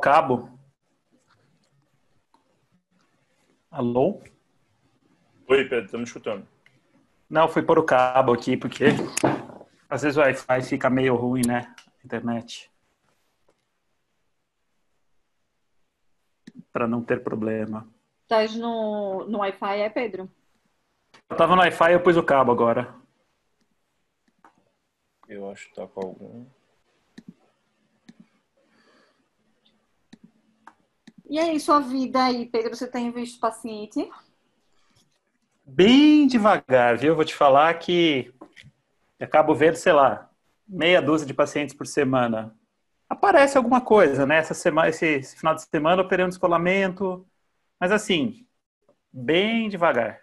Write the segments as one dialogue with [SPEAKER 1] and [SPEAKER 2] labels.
[SPEAKER 1] cabo. Alô?
[SPEAKER 2] Oi, Pedro, estamos escutando.
[SPEAKER 1] Não, fui pôr o cabo aqui, porque às vezes o Wi-Fi fica meio ruim, né? Internet. Para não ter problema.
[SPEAKER 3] Estás no, no Wi-Fi, é, Pedro?
[SPEAKER 1] Eu tava no Wi-Fi e eu pus o cabo agora.
[SPEAKER 2] Eu acho que tá com algum.
[SPEAKER 3] E aí, sua vida aí, Pedro? Você tem visto paciente?
[SPEAKER 1] Bem devagar, viu? Vou te falar que eu acabo vendo, sei lá, meia dúzia de pacientes por semana. Aparece alguma coisa, né? Essa semana, esse, esse final de semana eu operei um descolamento, mas assim, bem devagar.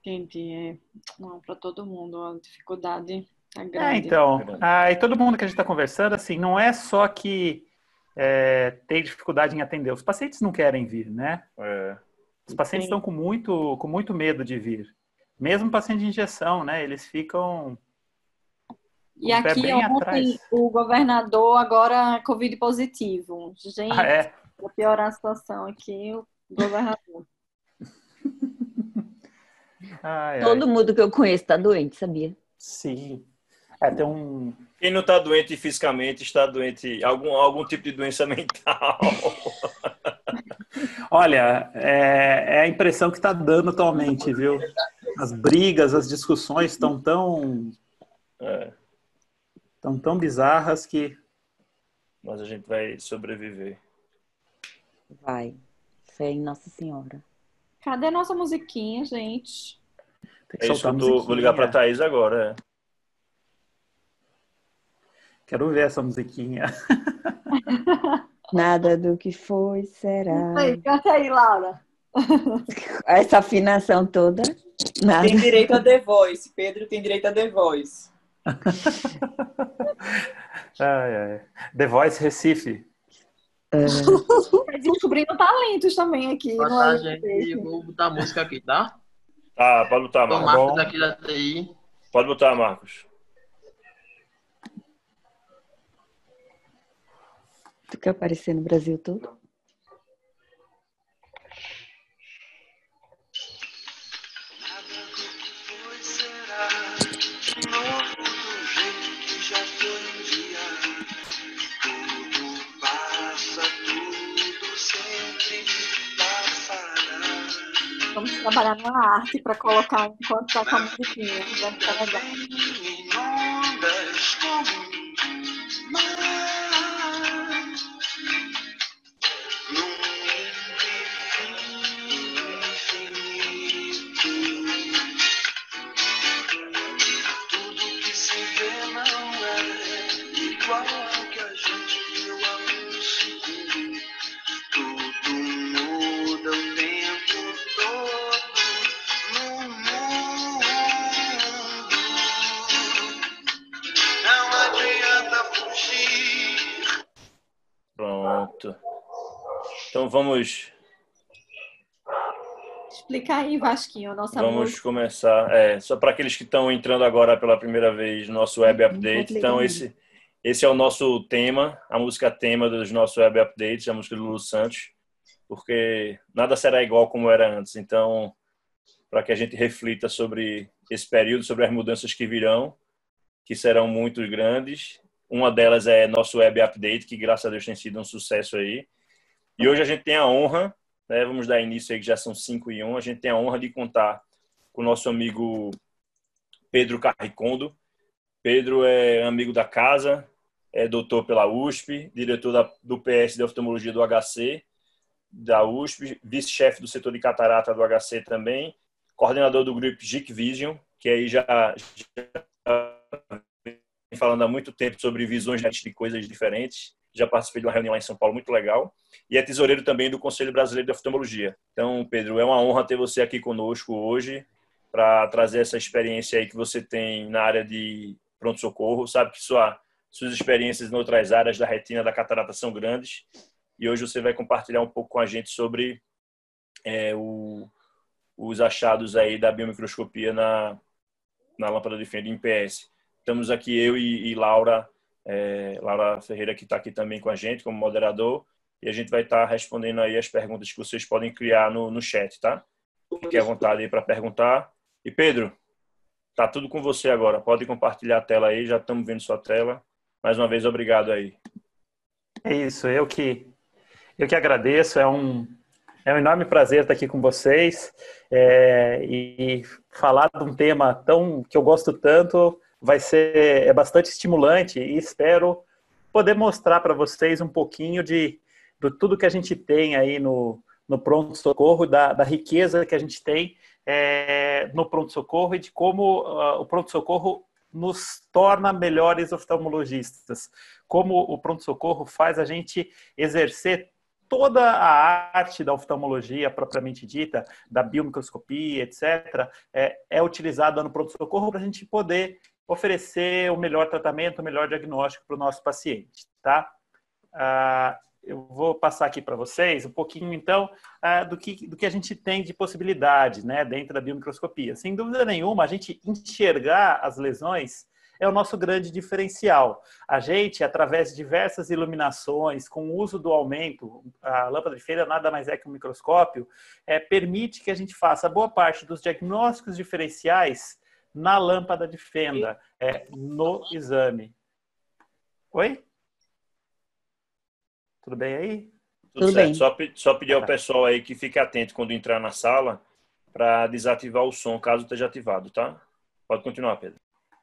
[SPEAKER 3] Entendi. É. Não, para todo mundo, a dificuldade é
[SPEAKER 1] É,
[SPEAKER 3] grande.
[SPEAKER 1] então, ah, e todo mundo que a gente está conversando, assim, não é só que é, tem dificuldade em atender, os pacientes não querem vir, né?
[SPEAKER 2] É,
[SPEAKER 1] Os pacientes
[SPEAKER 3] Sim.
[SPEAKER 1] estão com muito, com muito medo de vir. Mesmo paciente de injeção, né? Eles ficam.
[SPEAKER 3] E aqui ontem
[SPEAKER 1] atrás.
[SPEAKER 3] o governador agora Covid positivo. Gente,
[SPEAKER 1] Ah, é?
[SPEAKER 3] para piorar a situação aqui, o governador.
[SPEAKER 1] Ai, ai.
[SPEAKER 4] Todo mundo que eu conheço tá doente, sabia?
[SPEAKER 1] Sim. É, tem um.
[SPEAKER 2] Quem não está doente fisicamente está doente, algum, algum tipo de doença mental.
[SPEAKER 1] Olha, é, é a impressão que está dando atualmente, viu? As brigas, as discussões estão tão,
[SPEAKER 2] É,
[SPEAKER 1] tão, tão bizarras que.
[SPEAKER 2] mas a gente vai sobreviver.
[SPEAKER 4] Vai. Fé em Nossa Senhora.
[SPEAKER 3] Cadê a nossa musiquinha, gente?
[SPEAKER 1] Tem que
[SPEAKER 2] É isso que eu tô, vou ligar para Thaís agora. é.
[SPEAKER 1] Quero ver essa musiquinha.
[SPEAKER 4] Nada do que foi será.
[SPEAKER 3] Aí, canta aí, Laura.
[SPEAKER 4] Essa afinação toda. Nada.
[SPEAKER 5] Tem direito a The Voice. Pedro tem direito a The Voice.
[SPEAKER 1] Ai, ai. The Voice Recife.
[SPEAKER 4] É,
[SPEAKER 3] Tá descobrindo talentos também aqui.
[SPEAKER 6] Tarde,
[SPEAKER 3] LP.
[SPEAKER 6] gente. Eu vou botar música aqui, tá?
[SPEAKER 2] Tá, pode botar, Marcos.
[SPEAKER 6] Marcos daqui da TI.
[SPEAKER 2] Pode botar, Marcos.
[SPEAKER 4] Tu quer aparecer no Brasil todo?
[SPEAKER 3] Vamos trabalhar na arte para colocar enquanto com a musiquinha. Vai ficar legal.
[SPEAKER 2] Vamos,
[SPEAKER 3] Explica aí, Vasquinho, nossa
[SPEAKER 2] vamos
[SPEAKER 3] música.
[SPEAKER 2] começar. É, só para aqueles que estão entrando agora pela primeira vez no nosso web update.
[SPEAKER 4] pode
[SPEAKER 2] Então, esse, esse é o nosso tema, a música tema dos nossos web updates, a música do Lulu Santos, porque nada será igual como era antes. Então, para que a gente reflita sobre esse período, sobre as mudanças que virão, que serão muito grandes. Uma delas é nosso web update, que graças a Deus tem sido um sucesso aí. E hoje a gente tem a honra, né, vamos dar início aí que já são 5 e 1, a gente tem a honra de contar com o nosso amigo Pedro Carricondo. Pedro é amigo da casa, é doutor pela USP, diretor da, do PS de oftalmologia do HC, da USP, vice-chefe do setor de catarata do HC também, coordenador do grupo GIC Vision, que aí já, já falando há muito tempo sobre visões de coisas diferentes. Já participei de uma reunião lá em São Paulo muito legal. E é tesoureiro também do Conselho Brasileiro de Oftalmologia. Então, Pedro, é uma honra ter você aqui conosco hoje para trazer essa experiência aí que você tem na área de pronto-socorro. Sabe que sua, suas experiências em outras áreas da retina da catarata são grandes. E hoje você vai compartilhar um pouco com a gente sobre é, o, os achados aí da biomicroscopia na, na lâmpada de fenda em PS. Estamos aqui eu e, e Laura é, Laura Ferreira, que está aqui também com a gente como moderador, e a gente vai estar tá respondendo aí as perguntas que vocês podem criar no, no chat, tá? Fique à vontade aí para perguntar. E Pedro, tá tudo com você agora. Pode compartilhar a tela aí, já estamos vendo sua tela. Mais uma vez, obrigado aí.
[SPEAKER 1] É isso, eu que eu que agradeço. É um é um enorme prazer estar aqui com vocês é, e, falar de um tema tão que eu gosto tanto. Vai ser é bastante estimulante e espero poder mostrar para vocês um pouquinho de, de tudo que a gente tem aí no, no pronto-socorro, da, da, riqueza que a gente tem é, no pronto-socorro e de como uh, o pronto-socorro nos torna melhores oftalmologistas. Como o pronto-socorro faz a gente exercer toda a arte da oftalmologia propriamente dita, da biomicroscopia, etc., é, é utilizada no pronto-socorro para a gente poder oferecer o melhor tratamento, o melhor diagnóstico para o nosso paciente, tá? Ah, eu vou passar aqui para vocês um pouquinho, então, ah, do, que, do que a gente tem de possibilidade né, dentro da biomicroscopia. Sem dúvida nenhuma, a gente enxergar as lesões é o nosso grande diferencial. A gente, através de diversas iluminações, com o uso do aumento, a lâmpada de feira nada mais é que um microscópio, é, permite que a gente faça boa parte dos diagnósticos diferenciais na lâmpada de fenda, é, no exame. Oi? Tudo bem aí?
[SPEAKER 2] Tudo, Tudo certo. Bem. Só, só pedir ao tá. pessoal aí que fique atento quando entrar na sala para desativar o som, caso esteja ativado, tá? Pode continuar, Pedro.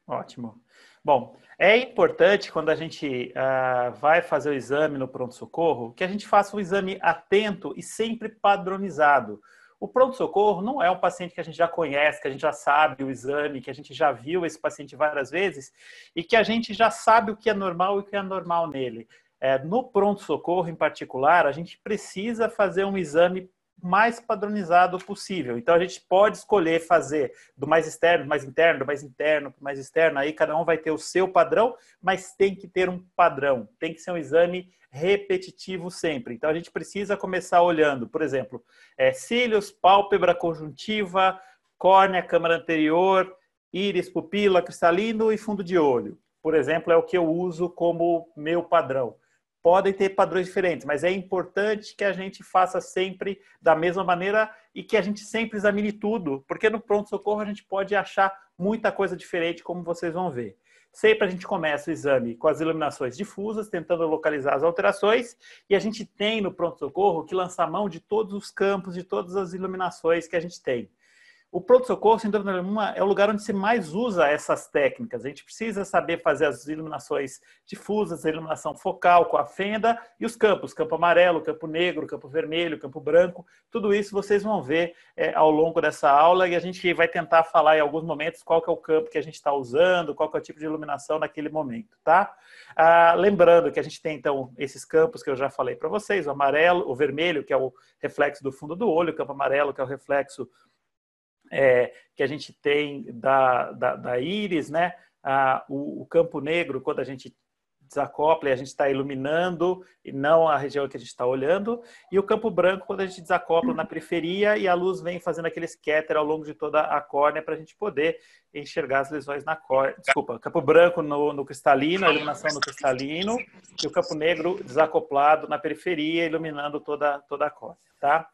[SPEAKER 1] Ótimo. Bom, é importante quando a gente uh, vai fazer o exame no pronto-socorro que a gente faça um exame atento e sempre padronizado. O pronto-socorro não é um paciente que a gente já conhece, que a gente já sabe o exame, que a gente já viu esse paciente várias vezes e que a gente já sabe o que é normal e o que é normal nele. É, no pronto-socorro, em particular, a gente precisa fazer um exame mais padronizado possível. Então, a gente pode escolher fazer do mais externo, do mais interno, do mais interno, do mais externo. Aí, cada um vai ter o seu padrão, mas tem que ter um padrão. Tem que ser um exame repetitivo sempre. Então, a gente precisa começar olhando, por exemplo, é, cílios, pálpebra, conjuntiva, córnea, câmara anterior, íris, pupila, cristalino e fundo de olho. Por exemplo, é o que eu uso como meu padrão podem ter padrões diferentes, mas é importante que a gente faça sempre da mesma maneira e que a gente sempre examine tudo, porque no pronto-socorro a gente pode achar muita coisa diferente, como vocês vão ver. Sempre a gente começa o exame com as iluminações difusas, tentando localizar as alterações, e a gente tem no pronto-socorro que lançar mão de todos os campos, de todas as iluminações que a gente tem. O pronto-socorro, sem dúvida nenhuma, é o lugar onde se mais usa essas técnicas. A gente precisa saber fazer as iluminações difusas, a iluminação focal com a fenda e os campos, campo amarelo, campo negro, campo vermelho, campo branco. Tudo isso vocês vão ver é, ao longo dessa aula e a gente vai tentar falar em alguns momentos qual que é o campo que a gente está usando, qual que é o tipo de iluminação naquele momento, tá? Ah, lembrando que a gente tem, então, esses campos que eu já falei para vocês, o amarelo, o vermelho, que é o reflexo do fundo do olho, o campo amarelo, que é o reflexo é, que a gente tem da, da, da íris, né? Ah, o, o, campo negro, quando a gente desacopla e a gente está iluminando e não a região que a gente está olhando, e o campo branco quando a gente desacopla na periferia e a luz vem fazendo aquele scatter ao longo de toda a córnea para a gente poder enxergar as lesões na córnea. Desculpa, campo branco no, no, cristalino, a iluminação no cristalino, e o campo negro desacoplado na periferia, iluminando toda, toda a córnea, tá?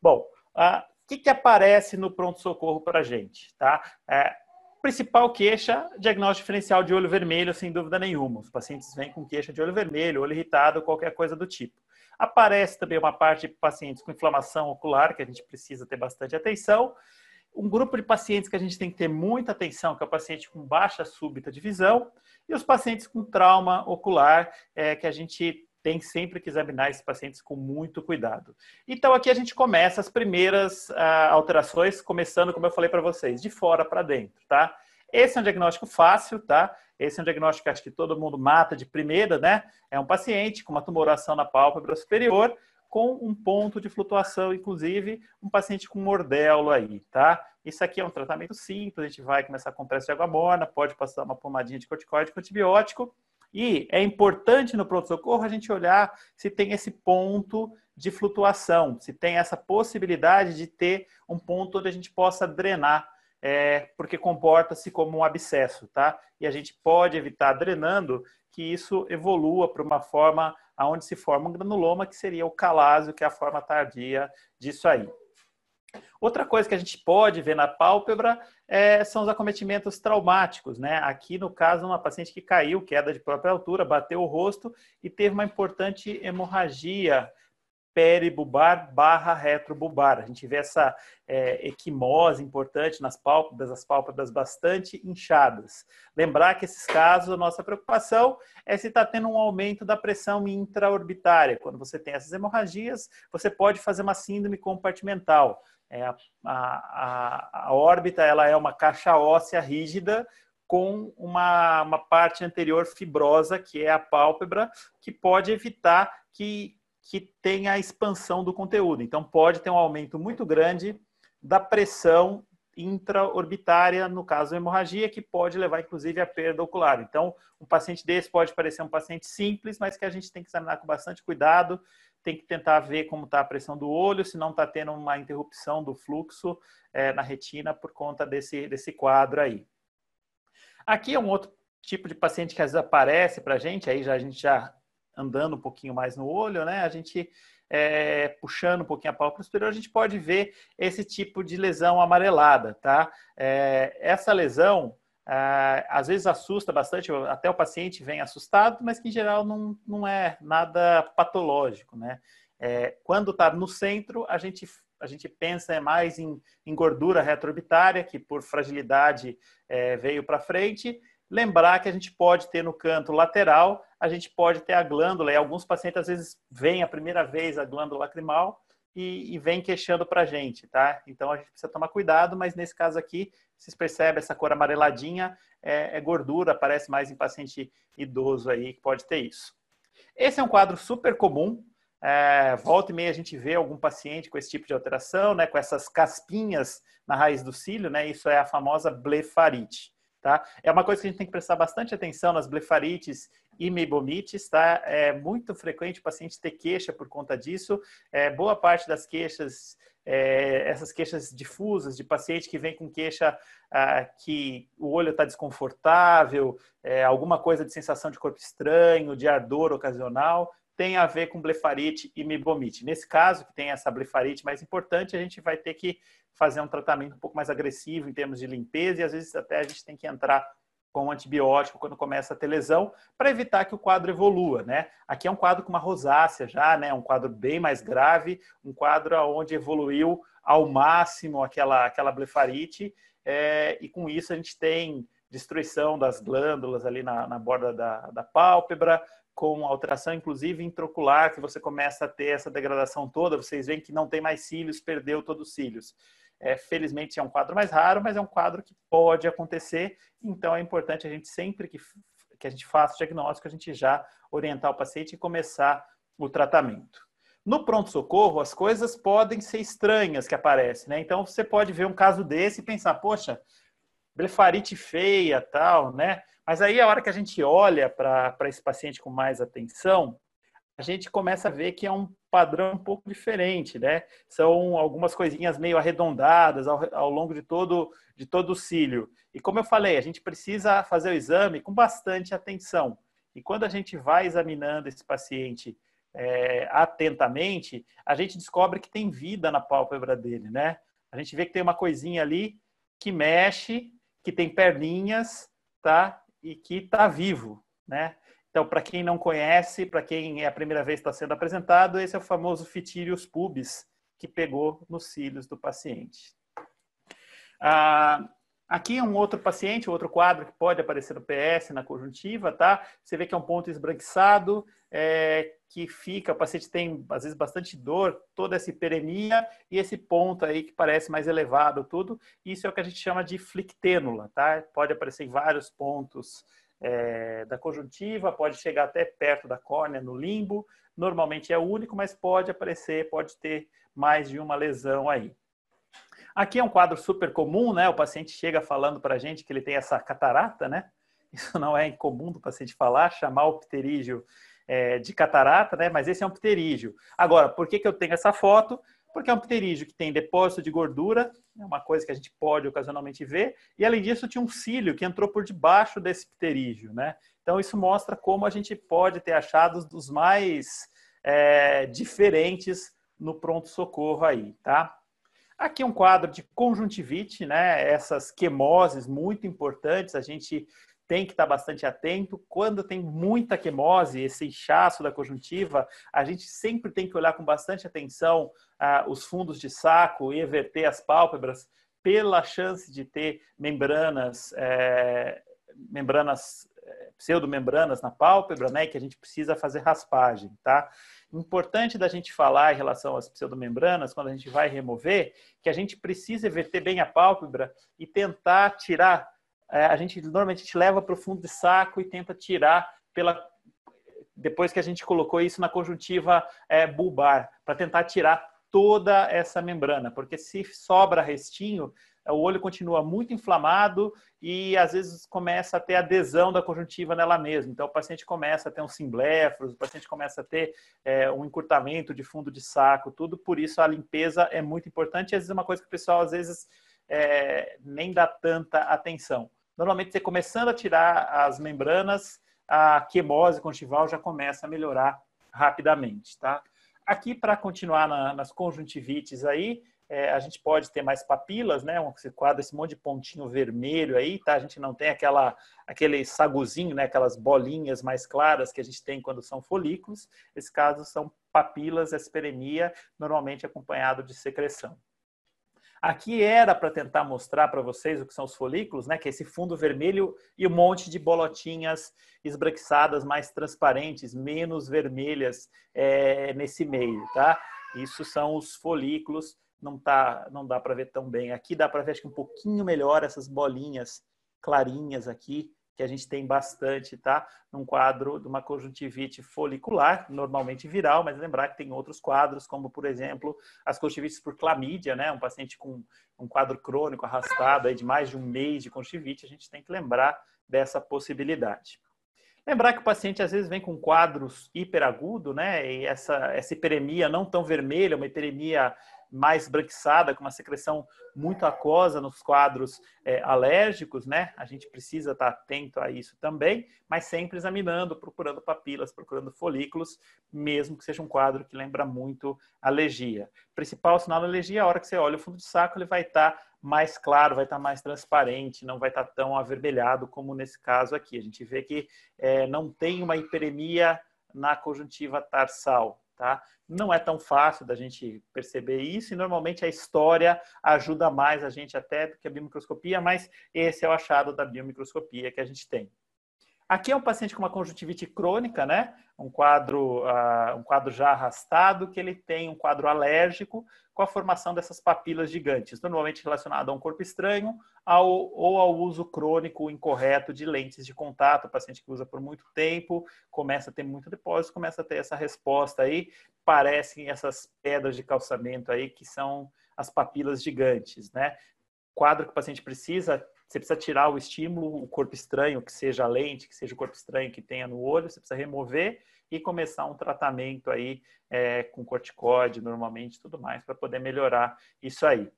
[SPEAKER 1] Bom, a, que, que aparece no pronto-socorro para a gente? Tá? É, principal queixa, diagnóstico diferencial de olho vermelho, sem dúvida nenhuma. Os pacientes vêm com queixa de olho vermelho, olho irritado, qualquer coisa do tipo. Aparece também uma parte de pacientes com inflamação ocular, que a gente precisa ter bastante atenção. Um grupo de pacientes que a gente tem que ter muita atenção, que é o paciente com baixa súbita de visão, e os pacientes com trauma ocular, é, que a gente tem sempre que examinar esses pacientes com muito cuidado. Então, aqui a gente começa as primeiras uh, alterações, começando, como eu falei para vocês, de fora para dentro, tá? Esse é um diagnóstico fácil, tá? Esse é um diagnóstico que acho que todo mundo mata de primeira, né? É um paciente com uma tumoração na pálpebra superior, com um ponto de flutuação, inclusive um paciente com mordelo aí, tá? Isso aqui é um tratamento simples, a gente vai começar com compressa de água morna, pode passar uma pomadinha de corticoide com antibiótico, e é importante no pronto-socorro a gente olhar se tem esse ponto de flutuação, se tem essa possibilidade de ter um ponto onde a gente possa drenar. é, porque comporta-se como um abscesso, tá? E a gente pode evitar drenando que isso evolua para uma forma aonde se forma um granuloma, que seria o calásio, que é a forma tardia disso aí. Outra coisa que a gente pode ver na pálpebra é, são os acometimentos traumáticos, né? Aqui, no caso, uma paciente que caiu, queda de própria altura, bateu o rosto e teve uma importante hemorragia peribubar barra retrobubar. A gente vê essa é, equimose importante nas pálpebras, as pálpebras bastante inchadas. Lembrar que esses casos, a nossa preocupação é se está tendo um aumento da pressão intraorbitária. Quando você tem essas hemorragias, você pode fazer uma síndrome compartimental. É, a, a, a órbita ela é uma caixa óssea rígida com uma, uma parte anterior fibrosa, que é a pálpebra, que pode evitar que que tem a expansão do conteúdo. Então, pode ter um aumento muito grande da pressão intraorbitária, no caso hemorragia, que pode levar, inclusive, à perda ocular. Então, um paciente desse pode parecer um paciente simples, mas que a gente tem que examinar com bastante cuidado, tem que tentar ver como está a pressão do olho, se não está tendo uma interrupção do fluxo é, na retina por conta desse, desse quadro aí. Aqui é um outro tipo de paciente que às vezes aparece para a gente, aí já, a gente já andando um pouquinho mais no olho, né? A gente é, puxando um pouquinho a pálpebra superior, a gente pode ver esse tipo de lesão amarelada, tá? É, essa lesão às vezes assusta bastante, até o paciente vem assustado, mas que em geral não, não é nada patológico, né? É, quando está no centro, a gente a gente pensa mais em, em gordura retroorbitária, que por fragilidade é, veio para frente, Lembrar que a gente pode ter no canto lateral, a gente pode ter a glândula, e alguns pacientes às vezes vêm a primeira vez a glândula lacrimal e, e vem queixando para a gente, tá? Então a gente precisa tomar cuidado, mas nesse caso aqui, vocês percebem essa cor amareladinha, é, é gordura, aparece mais em paciente idoso aí que pode ter isso. Esse é um quadro super comum, é, volta e meia a gente vê algum paciente com esse tipo de alteração, né, com essas caspinhas na raiz do cílio, né, isso é a famosa blefarite. Tá? É uma coisa que a gente tem que prestar bastante atenção nas blefarites e meibomites, tá? É muito frequente o paciente ter queixa por conta disso. É, boa parte das queixas, é, essas queixas difusas de paciente que vem com queixa ah, que o olho está desconfortável, é, alguma coisa de sensação de corpo estranho, de ardor ocasional, tem a ver com blefarite e mibomite. Nesse caso, que tem essa blefarite mais importante, a gente vai ter que fazer um tratamento um pouco mais agressivo em termos de limpeza e às vezes até a gente tem que entrar com antibiótico quando começa a ter lesão para evitar que o quadro evolua, né? Aqui é um quadro com uma rosácea já, né? Um quadro bem mais grave, um quadro onde evoluiu ao máximo aquela aquela blefarite é, e com isso a gente tem destruição das glândulas ali na, na borda da, da pálpebra, com alteração inclusive intraocular, que você começa a ter essa degradação toda, vocês veem que não tem mais cílios, perdeu todos os cílios. É, felizmente é um quadro mais raro, mas é um quadro que pode acontecer, então é importante a gente sempre que, que a gente faça o diagnóstico, a gente já orientar o paciente e começar o tratamento. No pronto-socorro, as coisas podem ser estranhas que aparecem, né? Então você pode ver um caso desse e pensar, poxa, blefarite feia, tal, né? Mas aí a hora que a gente olha para esse paciente com mais atenção, a gente começa a ver que é um padrão um pouco diferente, né? São algumas coisinhas meio arredondadas ao, ao, longo de todo, de todo o cílio. E como eu falei, a gente precisa fazer o exame com bastante atenção. E quando a gente vai examinando esse paciente é, atentamente, a gente descobre que tem vida na pálpebra dele, né? A gente vê que tem uma coisinha ali que mexe, que tem perninhas, tá? E que está vivo, né? Então, para quem não conhece, para quem é a primeira vez está sendo apresentado, esse é o famoso Fitirius pubis, que pegou nos cílios do paciente. Ah, aqui é um outro paciente, outro quadro que pode aparecer no PS, na conjuntiva, tá? Você vê que é um ponto esbranquiçado, é, que fica, o paciente tem, às vezes, bastante dor, toda essa hiperemia, e esse ponto aí que parece mais elevado, tudo. Isso é o que a gente chama de flictênula, tá? Pode aparecer em vários pontos é, da conjuntiva, pode chegar até perto da córnea, no limbo. Normalmente é único, mas pode aparecer, pode ter mais de uma lesão aí. Aqui é um quadro super comum, né? O paciente chega falando para a gente que ele tem essa catarata, né? Isso não é incomum do paciente falar, chamar o pterígio é, de catarata, né? Mas esse é um pterígio. Agora, por que, que eu tenho essa foto? porque é um pterígio que tem depósito de gordura, é uma coisa que a gente pode ocasionalmente ver, e além disso tinha um cílio que entrou por debaixo desse pterígio, né? Então isso mostra como a gente pode ter achados dos mais é, diferentes no pronto-socorro aí, tá? Aqui um quadro de conjuntivite, né? Essas quemoses muito importantes, a gente tem que estar bastante atento. Quando tem muita quemose, esse inchaço da conjuntiva, a gente sempre tem que olhar com bastante atenção ah, os fundos de saco e everter as pálpebras pela chance de ter membranas, é, membranas é, pseudomembranas na pálpebra, né, que a gente precisa fazer raspagem, tá? Importante da gente falar em relação às pseudomembranas, quando a gente vai remover, que a gente precisa everter bem a pálpebra e tentar tirar é, a gente normalmente a gente leva para o fundo de saco e tenta tirar pela depois que a gente colocou isso na conjuntiva é, bulbar para tentar tirar toda essa membrana, porque se sobra restinho, o olho continua muito inflamado e às vezes começa a ter adesão da conjuntiva nela mesma. Então o paciente começa a ter um simblefros, o paciente começa a ter é, um encurtamento de fundo de saco, tudo. Por isso a limpeza é muito importante. E às vezes é uma coisa que o pessoal às vezes é, nem dá tanta atenção. Normalmente, você começando a tirar as membranas, a quemose conjuntival já começa a melhorar rapidamente, tá? Aqui, para continuar na, nas conjuntivites aí, é, a gente pode ter mais papilas, né? Um quadro, esse monte de pontinho vermelho aí, tá? A gente não tem aquela, aquele saguzinho, né? Aquelas bolinhas mais claras que a gente tem quando são folículos. Esses casos são papilas, esperemia, normalmente acompanhado de secreção. Aqui era para tentar mostrar para vocês o que são os folículos, né? Que é esse fundo vermelho e um monte de bolotinhas esbranquiçadas mais transparentes, menos vermelhas é, nesse meio, tá? Isso são os folículos. Não tá, não dá para ver tão bem. Aqui dá para ver acho que um pouquinho melhor essas bolinhas clarinhas aqui que a gente tem bastante, tá? Num quadro de uma conjuntivite folicular, normalmente viral, mas lembrar que tem outros quadros, como, por exemplo, as conjuntivites por clamídia, né? Um paciente com um quadro crônico arrastado aí de mais de um mês de conjuntivite, a gente tem que lembrar dessa possibilidade. Lembrar que o paciente às vezes vem com quadros hiperagudo, né? E essa, essa hiperemia não tão vermelha, uma hiperemia mais branquiçada, com uma secreção muito aquosa nos quadros é, alérgicos, né? A gente precisa estar atento a isso também, mas sempre examinando, procurando papilas, procurando folículos, mesmo que seja um quadro que lembra muito alergia. principal sinal da alergia, a hora que você olha o fundo de saco, ele vai estar mais claro, vai estar mais transparente, não vai estar tão avermelhado como nesse caso aqui. A gente vê que é, não tem uma hiperemia na conjuntiva tarsal, tá? Não é tão fácil da gente perceber isso e normalmente a história ajuda mais a gente até do que a biomicroscopia, mas esse é o achado da biomicroscopia que a gente tem. Aqui é um paciente com uma conjuntivite crônica, né? Um quadro, uh, um quadro já arrastado, que ele tem um quadro alérgico com a formação dessas papilas gigantes, normalmente relacionado a um corpo estranho ao, ou ao uso crônico incorreto de lentes de contato. O paciente que usa por muito tempo começa a ter muito depósito, começa a ter essa resposta aí. Parecem essas pedras de calçamento aí que são as papilas gigantes, né? Quadro que o paciente precisa você precisa tirar o estímulo, o corpo estranho, que seja a lente, que seja o corpo estranho que tenha no olho, você precisa remover e começar um tratamento aí é, com corticóide, normalmente, tudo mais, para poder melhorar isso aí.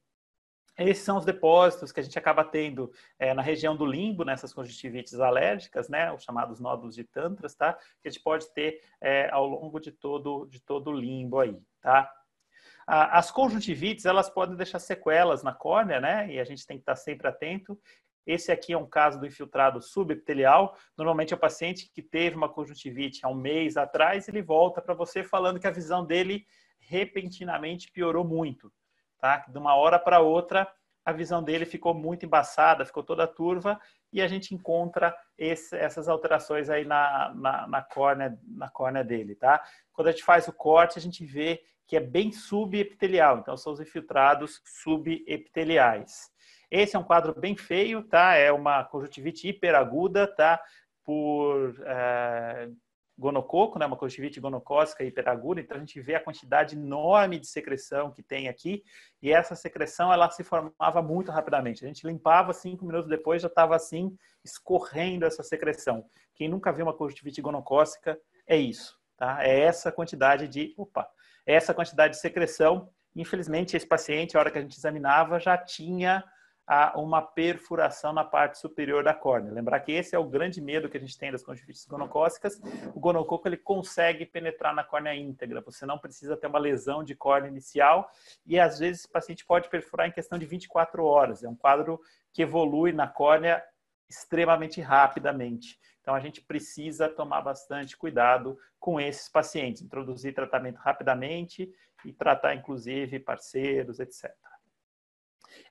[SPEAKER 1] Esses são os depósitos que a gente acaba tendo é, na região do limbo, nessas conjuntivites alérgicas, né, os chamados nódulos de tantras, tá? Que a gente pode ter é, ao longo de todo, de todo o limbo aí, tá? As conjuntivites, elas podem deixar sequelas na córnea, né? E a gente tem que estar sempre atento. Esse aqui é um caso do infiltrado subepitelial. Normalmente é o paciente que teve uma conjuntivite há um mês atrás, ele volta para você falando que a visão dele repentinamente piorou muito, tá? De uma hora para outra, a visão dele ficou muito embaçada, ficou toda turva, e a gente encontra esse, essas alterações aí na, na, na, córnea, na córnea dele, tá? Quando a gente faz o corte, a gente vê que é bem subepitelial, então são os infiltrados subepiteliais. Esse é um quadro bem feio, tá? É uma conjuntivite hiperaguda, tá? Por é, gonococo, né? Uma conjuntivite gonocócica hiperaguda. Então a gente vê a quantidade enorme de secreção que tem aqui e essa secreção ela se formava muito rapidamente. A gente limpava cinco minutos depois já estava assim escorrendo essa secreção. Quem nunca viu uma conjuntivite gonocócica é isso, tá? É essa quantidade de, opa, essa quantidade de secreção Infelizmente, esse paciente, a hora que a gente examinava, já tinha a uma perfuração na parte superior da córnea. Lembrar que esse é o grande medo que a gente tem das conjuntivites gonocócicas. O gonococo ele consegue penetrar na córnea íntegra. Você não precisa ter uma lesão de córnea inicial e às vezes esse paciente pode perfurar em questão de 24 horas. É um quadro que evolui na córnea extremamente rapidamente. Então a gente precisa tomar bastante cuidado com esses pacientes, introduzir tratamento rapidamente e tratar inclusive parceiros, etc.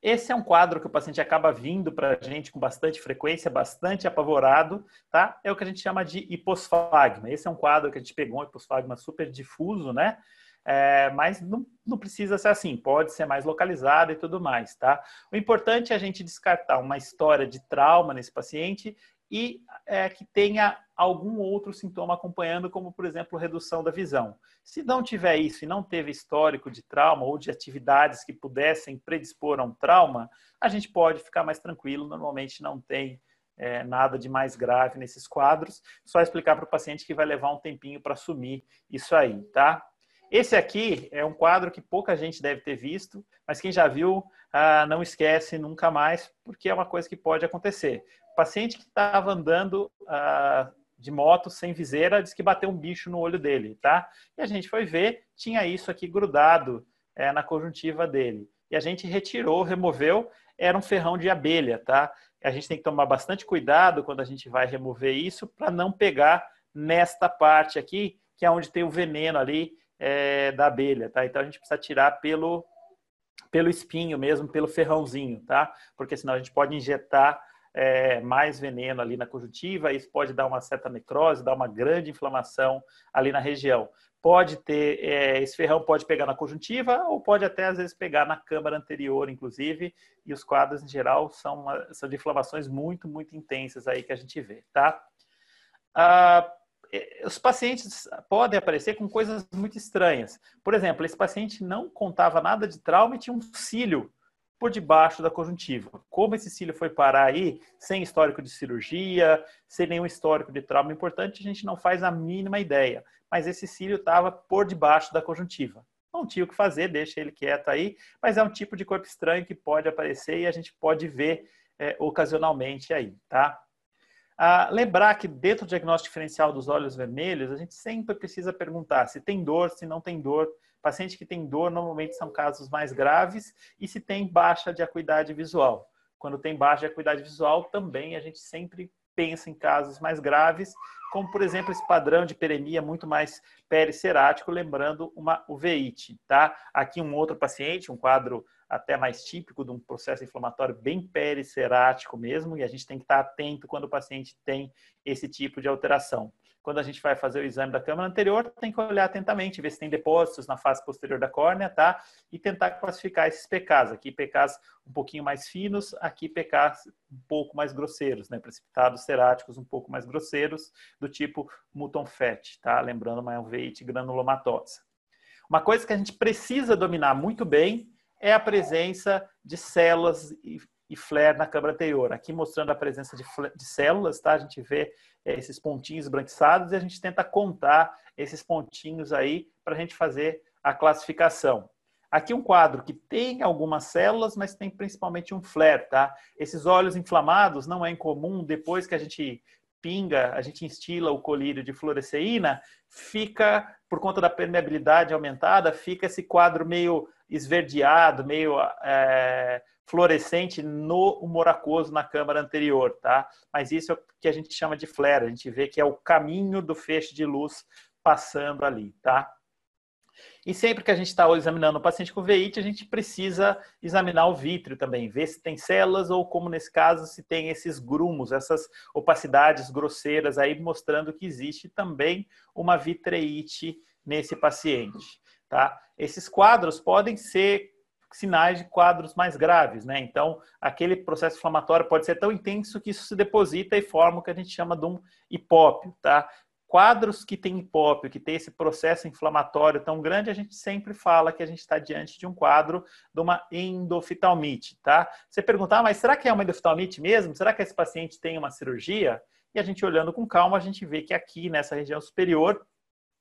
[SPEAKER 1] Esse é um quadro que o paciente acaba vindo para a gente com bastante frequência, bastante apavorado, tá? É o que a gente chama de hiposfagma. Esse é um quadro que a gente pegou um hiposfagma super difuso, né? É, mas não, não, precisa ser assim, pode ser mais localizado e tudo mais, tá? O importante é a gente descartar uma história de trauma nesse paciente e é, que tenha algum outro sintoma acompanhando, como por exemplo redução da visão. Se não tiver isso e não teve histórico de trauma ou de atividades que pudessem predispor a um trauma, a gente pode ficar mais tranquilo. Normalmente não tem é, nada de mais grave nesses quadros. Só explicar para o paciente que vai levar um tempinho para assumir isso aí, tá? Esse aqui é um quadro que pouca gente deve ter visto, mas quem já viu, ah, não esquece nunca mais, porque é uma coisa que pode acontecer paciente que estava andando uh, de moto sem viseira disse que bateu um bicho no olho dele, tá? E a gente foi ver, tinha isso aqui grudado é, na conjuntiva dele. E a gente retirou, removeu, era um ferrão de abelha, tá? A gente tem que tomar bastante cuidado quando a gente vai remover isso para não pegar nesta parte aqui, que é onde tem o veneno ali é, da abelha, tá? Então a gente precisa tirar pelo pelo espinho mesmo, pelo ferrãozinho, tá? Porque senão a gente pode injetar é, mais veneno ali na conjuntiva, isso pode dar uma certa necrose, dar uma grande inflamação ali na região. Pode ter, é, esse ferrão pode pegar na conjuntiva ou pode até às vezes pegar na câmara anterior, inclusive, e os quadros em geral são, uma, são de inflamações muito, muito intensas aí que a gente vê, tá? Ah, é, os pacientes podem aparecer com coisas muito estranhas. Por exemplo, esse paciente não contava nada de trauma e tinha um cílio por debaixo da conjuntiva. Como esse cílio foi parar aí, sem histórico de cirurgia, sem nenhum histórico de trauma importante, a gente não faz a mínima ideia. Mas esse cílio estava por debaixo da conjuntiva. Não tinha o que fazer, deixa ele quieto aí, mas é um tipo de corpo estranho que pode aparecer e a gente pode ver é, ocasionalmente aí, tá? Ah, lembrar que dentro do diagnóstico diferencial dos olhos vermelhos, a gente sempre precisa perguntar se tem dor, se não tem dor, Pacientes que têm dor normalmente são casos mais graves e se tem baixa de acuidade visual. Quando tem baixa de acuidade visual, também a gente sempre pensa em casos mais graves, como por exemplo esse padrão de peremia muito mais pericerático, lembrando uma uveíte, tá? Aqui um outro paciente, um quadro até mais típico de um processo inflamatório bem pericerático mesmo, e a gente tem que estar atento quando o paciente tem esse tipo de alteração quando a gente vai fazer o exame da câmara anterior, tem que olhar atentamente, ver se tem depósitos na face posterior da córnea, tá? E tentar classificar esses PKs. Aqui PKs um pouquinho mais finos, aqui PKs um pouco mais grosseiros, né? Precipitados ceráticos um pouco mais grosseiros, do tipo Muton Fat, tá? Lembrando uma uveíte granulomatosa. Uma coisa que a gente precisa dominar muito bem é a presença de células e flare na câmara anterior. Aqui mostrando a presença de, de células, tá? A gente vê é, esses pontinhos branquiçados e a gente tenta contar esses pontinhos aí para a gente fazer a classificação. Aqui um quadro que tem algumas células, mas tem principalmente um flare, tá? Esses olhos inflamados não é incomum, depois que a gente pinga, a gente instila o colírio de fluoresceína, fica, por conta da permeabilidade aumentada, fica esse quadro meio esverdeado, meio é, fluorescente no humor aquoso na câmara anterior, tá? Mas isso é o que a gente chama de flare, a gente vê que é o caminho do feixe de luz passando ali, tá? E sempre que a gente está examinando o paciente com veite, a gente precisa examinar o vítreo também, ver se tem células ou, como nesse caso, se tem esses grumos, essas opacidades grosseiras aí, mostrando que existe também uma vitreite nesse paciente. Tá? Esses quadros podem ser sinais de quadros mais graves, né? Então, aquele processo inflamatório pode ser tão intenso que isso se deposita e forma o que a gente chama de um hipópio, tá? Quadros que têm hipópio, que tem esse processo inflamatório tão grande, a gente sempre fala que a gente está diante de um quadro de uma endoftalmite, tá? Você perguntar, ah, mas será que é uma endoftalmite mesmo? Será que esse paciente tem uma cirurgia? E a gente olhando com calma, a gente vê que aqui nessa região superior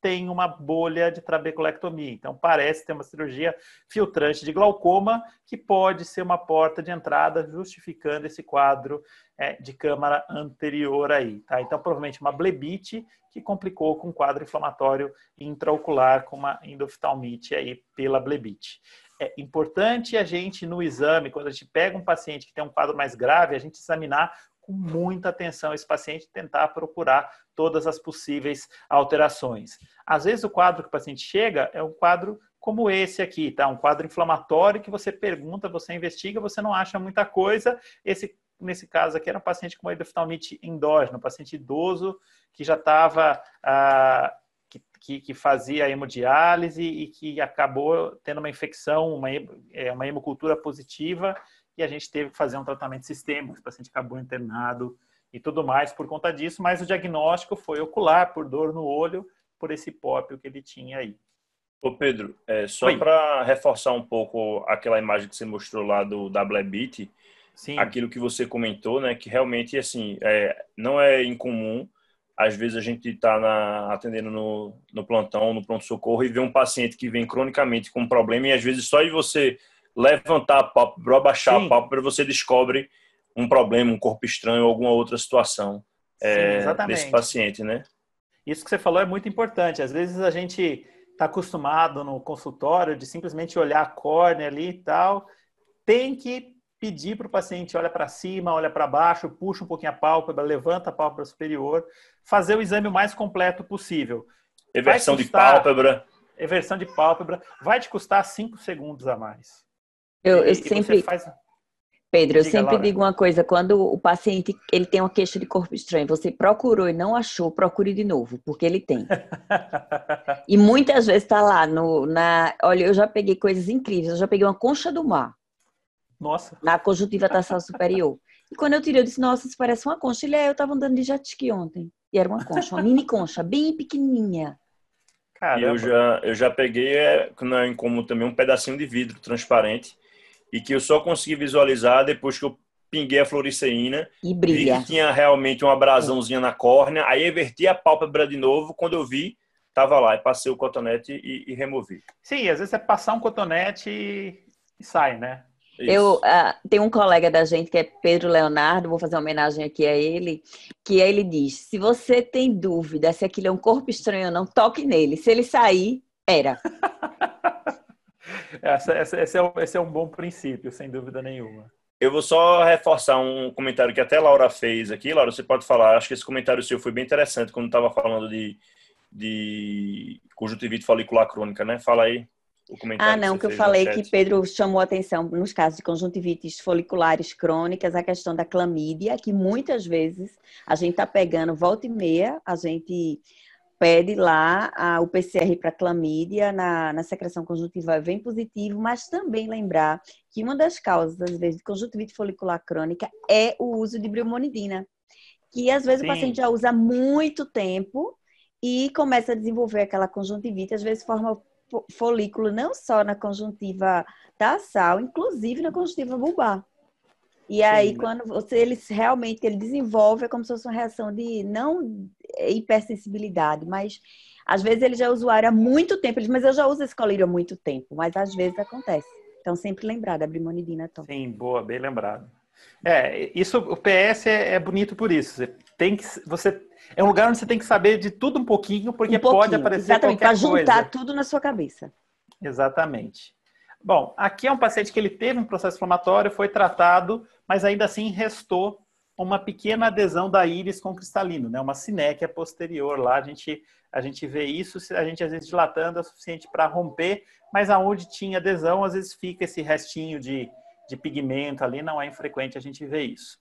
[SPEAKER 1] tem uma bolha de trabeculectomia. Então, parece ter uma cirurgia filtrante de glaucoma, que pode ser uma porta de entrada, justificando esse quadro é, de câmara anterior aí. Tá? Então, provavelmente uma blebite que complicou com um quadro inflamatório intraocular, com uma endoftalmite aí pela blebite. É importante a gente, no exame, quando a gente pega um paciente que tem um quadro mais grave, a gente examinar com muita atenção esse paciente tentar procurar todas as possíveis alterações. Às vezes o quadro que o paciente chega é um quadro como esse aqui, tá? Um quadro inflamatório que você pergunta, você investiga, você não acha muita coisa. Esse nesse caso aqui era um paciente com uma endoftalmite endógena, um paciente idoso que já estava ah, que, que, que, fazia hemodiálise e que acabou tendo uma infecção, uma, é, uma hemocultura positiva e a gente teve que fazer um tratamento sistêmico, o paciente acabou internado e tudo mais por conta disso, mas o diagnóstico foi ocular, por dor no olho, por esse hipópio que ele tinha aí.
[SPEAKER 2] Ô Pedro, é, só para reforçar um pouco aquela imagem que você mostrou lá do WBIT, Sim. aquilo que você comentou, né, que realmente assim é, não é incomum. Às vezes a gente está atendendo no, no plantão, no pronto socorro e vê um paciente que vem cronicamente com um problema e às vezes só de você levantar a pálpebra, abaixar Sim. a pálpebra, você descobre um problema, um corpo estranho, alguma outra situação é, Sim, desse paciente, né?
[SPEAKER 1] Isso que você falou é muito importante. Às vezes a gente está acostumado no consultório de simplesmente olhar a córnea ali e tal. Tem que pedir para o paciente olha para cima, olha para baixo, puxa um pouquinho a pálpebra, levanta a pálpebra superior, fazer o exame o mais completo possível.
[SPEAKER 2] Eversão custar, de pálpebra.
[SPEAKER 1] Eversão de pálpebra vai te custar 5 segundos a mais.
[SPEAKER 4] Eu, eu sempre. Faz... Pedro, eu Diga, sempre Laura. digo uma coisa: quando o paciente ele tem uma queixa de corpo estranho, você procurou e não achou, procure de novo, porque ele tem. e muitas vezes está lá no, na. Olha, eu já peguei coisas incríveis. Eu já peguei uma concha do mar.
[SPEAKER 1] Nossa.
[SPEAKER 4] Na conjuntiva tarsal superior. E quando eu tirei, eu disse: Nossa, isso parece uma concha. Ele é, eu estava andando de jet ski ontem. E era uma concha, uma mini concha, bem pequenininha.
[SPEAKER 2] E eu já, eu já peguei, é, é incomum também, um pedacinho de vidro transparente e que eu só consegui visualizar depois que eu pinguei a floriceína.
[SPEAKER 4] E brilha.
[SPEAKER 2] Vi que tinha realmente uma abrasãozinha na córnea. Aí inverti a pálpebra de novo. Quando eu vi, tava lá. E passei o cotonete e, e removi.
[SPEAKER 1] Sim, às vezes é passar um cotonete e, e sai, né?
[SPEAKER 4] Isso. Eu uh, tem um colega da gente que é Pedro Leonardo, vou fazer uma homenagem aqui a ele, que ele diz: se você tem dúvida se aquilo é um corpo estranho ou não, toque nele. Se ele sair, era.
[SPEAKER 1] essa, essa, esse, é um, esse é um bom princípio, sem dúvida nenhuma.
[SPEAKER 2] Eu vou só reforçar um comentário que até a Laura fez aqui. Laura, você pode falar. Acho que esse comentário seu foi bem interessante quando estava falando de, de conjuntivite folicular crônica, né? Fala aí
[SPEAKER 4] o comentário. Ah, não, que, que eu falei que Pedro chamou atenção nos casos de conjuntivites foliculares crônicas, a questão da clamídia, que muitas vezes a gente está pegando volta e meia, a gente pede lá a, o PCR para clamídia na, na secreção conjuntiva vem positivo, mas também lembrar que uma das causas, às vezes, de conjuntivite folicular crônica é o uso de briomonidina, que às vezes Sim. o paciente já usa muito tempo e começa a desenvolver aquela conjuntivite, às vezes forma folículo não só na conjuntiva tarsal, inclusive na conjuntiva bulbar. E aí, Sim. quando você ele realmente ele desenvolve, é como se fosse uma reação de não hipersensibilidade, mas às vezes ele já é usuário há muito tempo, mas eu já uso esse colírio há muito tempo, mas às vezes acontece. Então, sempre lembrar da brimonidina top.
[SPEAKER 1] Sim, boa, bem lembrado. É, isso, o PS é, é, bonito por isso. Você tem que, você é um lugar onde você tem que saber de tudo um pouquinho, porque um pouquinho, pode aparecer
[SPEAKER 4] exatamente,
[SPEAKER 1] qualquer
[SPEAKER 4] coisa. Para juntar tudo na sua cabeça.
[SPEAKER 1] Exatamente. Bom, aqui é um paciente que ele teve um processo inflamatório, foi tratado, mas ainda assim restou uma pequena adesão da íris com cristalino, né? Uma sinéquia posterior lá, a gente a gente vê isso, a gente às vezes dilatando é suficiente para romper, mas aonde tinha adesão, às vezes fica esse restinho de, de pigmento ali, não é infrequente a gente ver isso.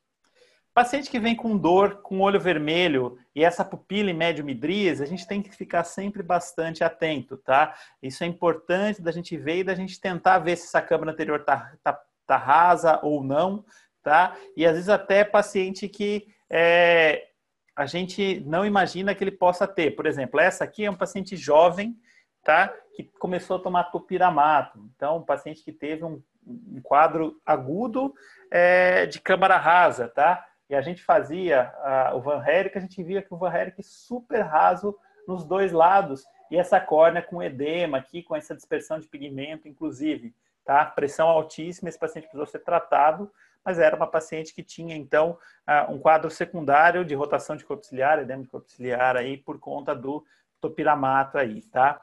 [SPEAKER 1] Paciente que vem com dor, com olho vermelho e essa pupila em médio midrias, a gente tem que ficar sempre bastante atento, tá? Isso é importante da gente ver e da gente tentar ver se essa câmara anterior tá, tá, tá rasa ou não, tá? E às vezes até paciente que é, a gente não imagina que ele possa ter. Por exemplo, essa aqui é um paciente jovem, tá? Que começou a tomar topiramato. Então, um paciente que teve um, um quadro agudo é, de câmara rasa, tá? E a gente fazia o Van Herrick, a gente via que o Van Herrick super raso nos dois lados e essa córnea com edema aqui, com essa dispersão de pigmento, inclusive, tá? Pressão altíssima, esse paciente precisou ser tratado, mas era uma paciente que tinha, então, uh, um quadro secundário de rotação de corpo ciliar, edema de corpo ciliar aí, por conta do topiramato aí, tá?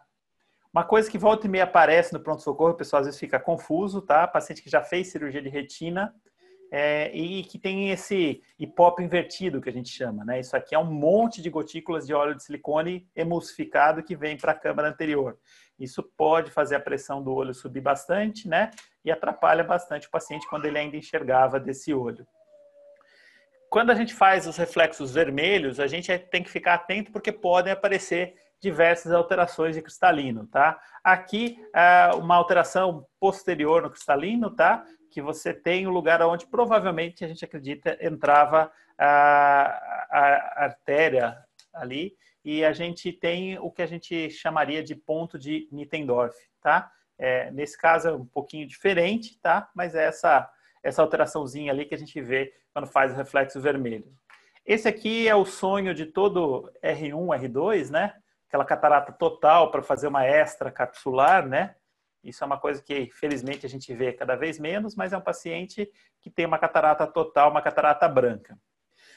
[SPEAKER 1] Uma coisa que volta e meia aparece no pronto-socorro, o pessoal às vezes fica confuso, tá? Paciente que já fez cirurgia de retina, é, e que tem esse hipópio invertido que a gente chama, né? Isso aqui é um monte de gotículas de óleo de silicone emulsificado que vem para a câmara anterior. Isso pode fazer a pressão do olho subir bastante, né? E atrapalha bastante o paciente quando ele ainda enxergava desse olho. Quando a gente faz os reflexos vermelhos, a gente tem que ficar atento porque podem aparecer diversas alterações de cristalino, tá? Aqui, ah, uma alteração posterior no cristalino, tá? Que você tem o um lugar onde provavelmente a gente acredita entrava a, a, artéria ali e a gente tem o que a gente chamaria de ponto de Mittendorf, tá? É, nesse caso é um pouquinho diferente, tá? Mas é essa essa alteraçãozinha ali que a gente vê quando faz o reflexo vermelho. Esse aqui é o sonho de todo R1, R2, né? Aquela catarata total para fazer uma extra capsular, né? Isso é uma coisa que, felizmente, a gente vê cada vez menos, mas é um paciente que tem uma catarata total, uma catarata branca.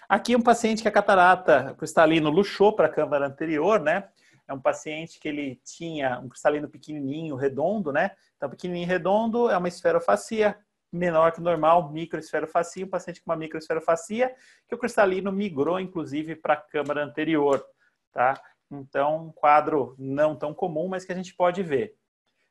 [SPEAKER 1] Aqui um paciente que a catarata cristalino luxou para a câmara anterior, né? É um paciente que ele tinha um cristalino pequenininho, redondo, né? Então, pequenininho redondo é uma esferofacia menor que normal, microesferofacia, um paciente com uma microesferofacia, que o cristalino migrou, inclusive, para a câmara anterior, tá? Então, um quadro não tão comum, mas que a gente pode ver.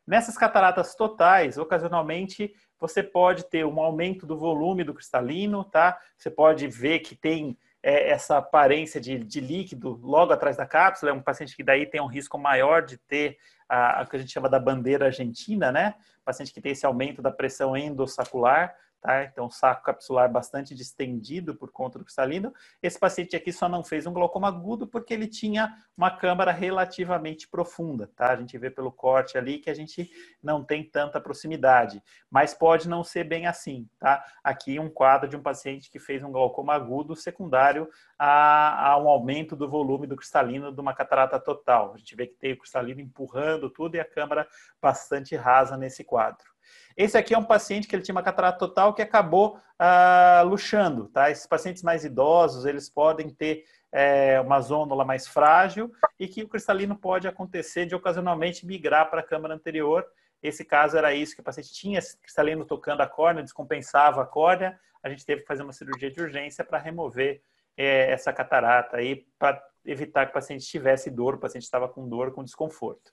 [SPEAKER 1] Nessas cataratas totais, ocasionalmente você pode ter um aumento do volume do cristalino, tá? Você pode ver que tem é, essa aparência de, de, líquido logo atrás da cápsula. É um paciente que daí tem um risco maior de ter a, a que a gente chama da bandeira argentina, né? Paciente que tem esse aumento da pressão endossacular. Tá? Então, saco capsular bastante distendido por conta do cristalino. Esse paciente aqui só não fez um glaucoma agudo porque ele tinha uma câmara relativamente profunda. Tá? A gente vê pelo corte ali que a gente não tem tanta proximidade, mas pode não ser bem assim. Tá? Aqui um quadro de um paciente que fez um glaucoma agudo secundário a, a um aumento do volume do cristalino de uma catarata total. A gente vê que tem o cristalino empurrando tudo e a câmara bastante rasa nesse quadro. Esse aqui é um paciente que ele tinha uma catarata total que acabou ah, luxando, tá? Esses pacientes mais idosos, eles podem ter é, uma zônula mais frágil e que o cristalino pode acontecer de ocasionalmente migrar para a câmara anterior. Esse caso era isso, que o paciente tinha cristalino tocando a córnea, descompensava a córnea, a gente teve que fazer uma cirurgia de urgência para remover é, essa catarata aí, para evitar que o paciente tivesse dor, o paciente estava com dor, com desconforto.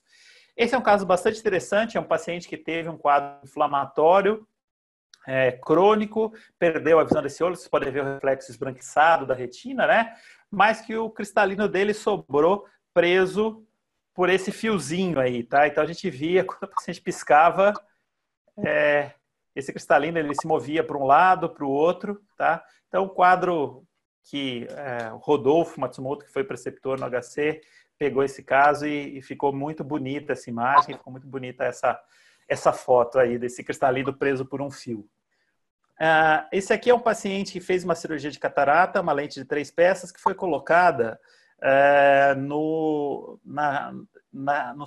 [SPEAKER 1] Esse é um caso bastante interessante, é um paciente que teve um quadro inflamatório é, crônico, perdeu a visão desse olho, vocês podem ver o reflexo esbranquiçado da retina, né? Mas que o cristalino dele sobrou preso por esse fiozinho aí, tá? Então a gente via quando o paciente piscava, é, esse cristalino ele se movia para um lado, para o outro, tá? Então o quadro que é, Rodolfo Matsumoto, que foi preceptor no HC, pegou esse caso e, e, ficou muito bonita essa imagem, ficou muito bonita essa, essa foto aí desse cristalino preso por um fio. Uh, esse aqui é um paciente que fez uma cirurgia de catarata, uma lente de três peças que foi colocada uh, no, na, na, no,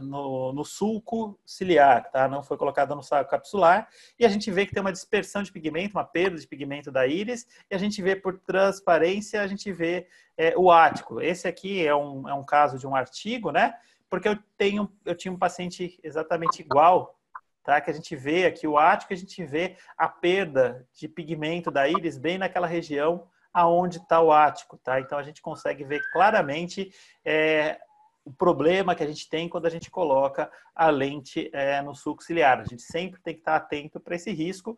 [SPEAKER 1] no, no, sulco ciliar, tá? Não foi colocada no saco capsular. E a gente vê que tem uma dispersão de pigmento, uma perda de pigmento da íris. E a gente vê por transparência, a gente vê é, o ático. Esse aqui é um, é um caso de um artigo, né? Porque eu tenho, eu tinha um paciente exatamente igual, tá? Que a gente vê aqui o ático, a gente vê a perda de pigmento da íris bem naquela região aonde está o ático, tá? Então a gente consegue ver claramente é, o problema que a gente tem quando a gente coloca a lente é, no sulco ciliar. A gente sempre tem que estar atento para esse risco,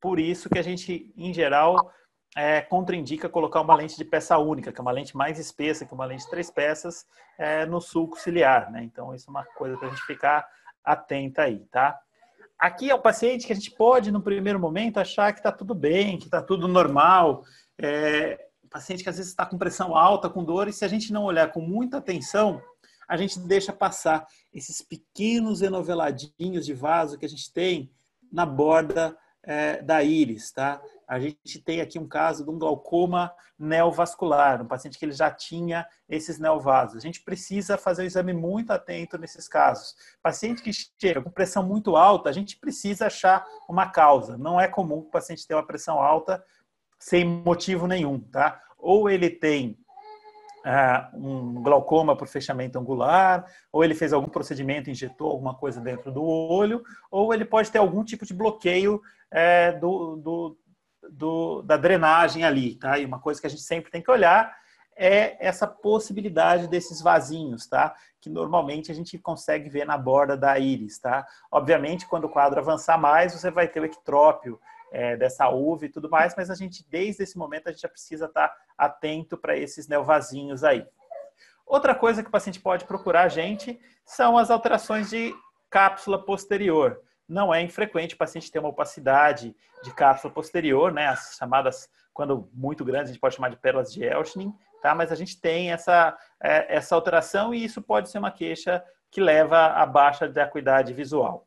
[SPEAKER 1] por isso que a gente, em geral, é, contraindica colocar uma lente de peça única, que é uma lente mais espessa que uma lente de três peças, é, no sulco ciliar, né? Então, isso é uma coisa para a gente ficar atenta aí, tá? Aqui é um paciente que a gente pode, no primeiro momento, achar que está tudo bem, que está tudo normal, é, paciente que às vezes está com pressão alta, com dor, e se a gente não olhar com muita atenção, a gente deixa passar esses pequenos enoveladinhos de vaso que a gente tem na borda é, da íris, tá? a gente tem aqui um caso de um glaucoma neovascular, um paciente que ele já tinha esses neovasos. A gente precisa fazer um exame muito atento nesses casos. Paciente que chega com pressão muito alta, a gente precisa achar uma causa. Não é comum o paciente ter uma pressão alta sem motivo nenhum, tá? Ou ele tem uh, um glaucoma por fechamento angular, ou ele fez algum procedimento, injetou alguma coisa dentro do olho, ou ele pode ter algum tipo de bloqueio é, do, do, do, da drenagem ali, tá? E uma coisa que a gente sempre tem que olhar é essa possibilidade desses vasinhos, tá? Que normalmente a gente consegue ver na borda da íris, tá? Obviamente, quando o quadro avançar mais, você vai ter o ectrópio é, dessa uva e tudo mais, mas a gente, desde esse momento, a gente já precisa estar atento para esses neovasinhos aí. Outra coisa que o paciente pode procurar a gente são as alterações de cápsula posterior não é infrequente o paciente ter uma opacidade de cápsula posterior, né? As chamadas, quando muito grandes, a gente pode chamar de pérolas de Elschning, tá? Mas a gente tem essa, é, essa alteração e isso pode ser uma queixa que leva a baixa da acuidade visual.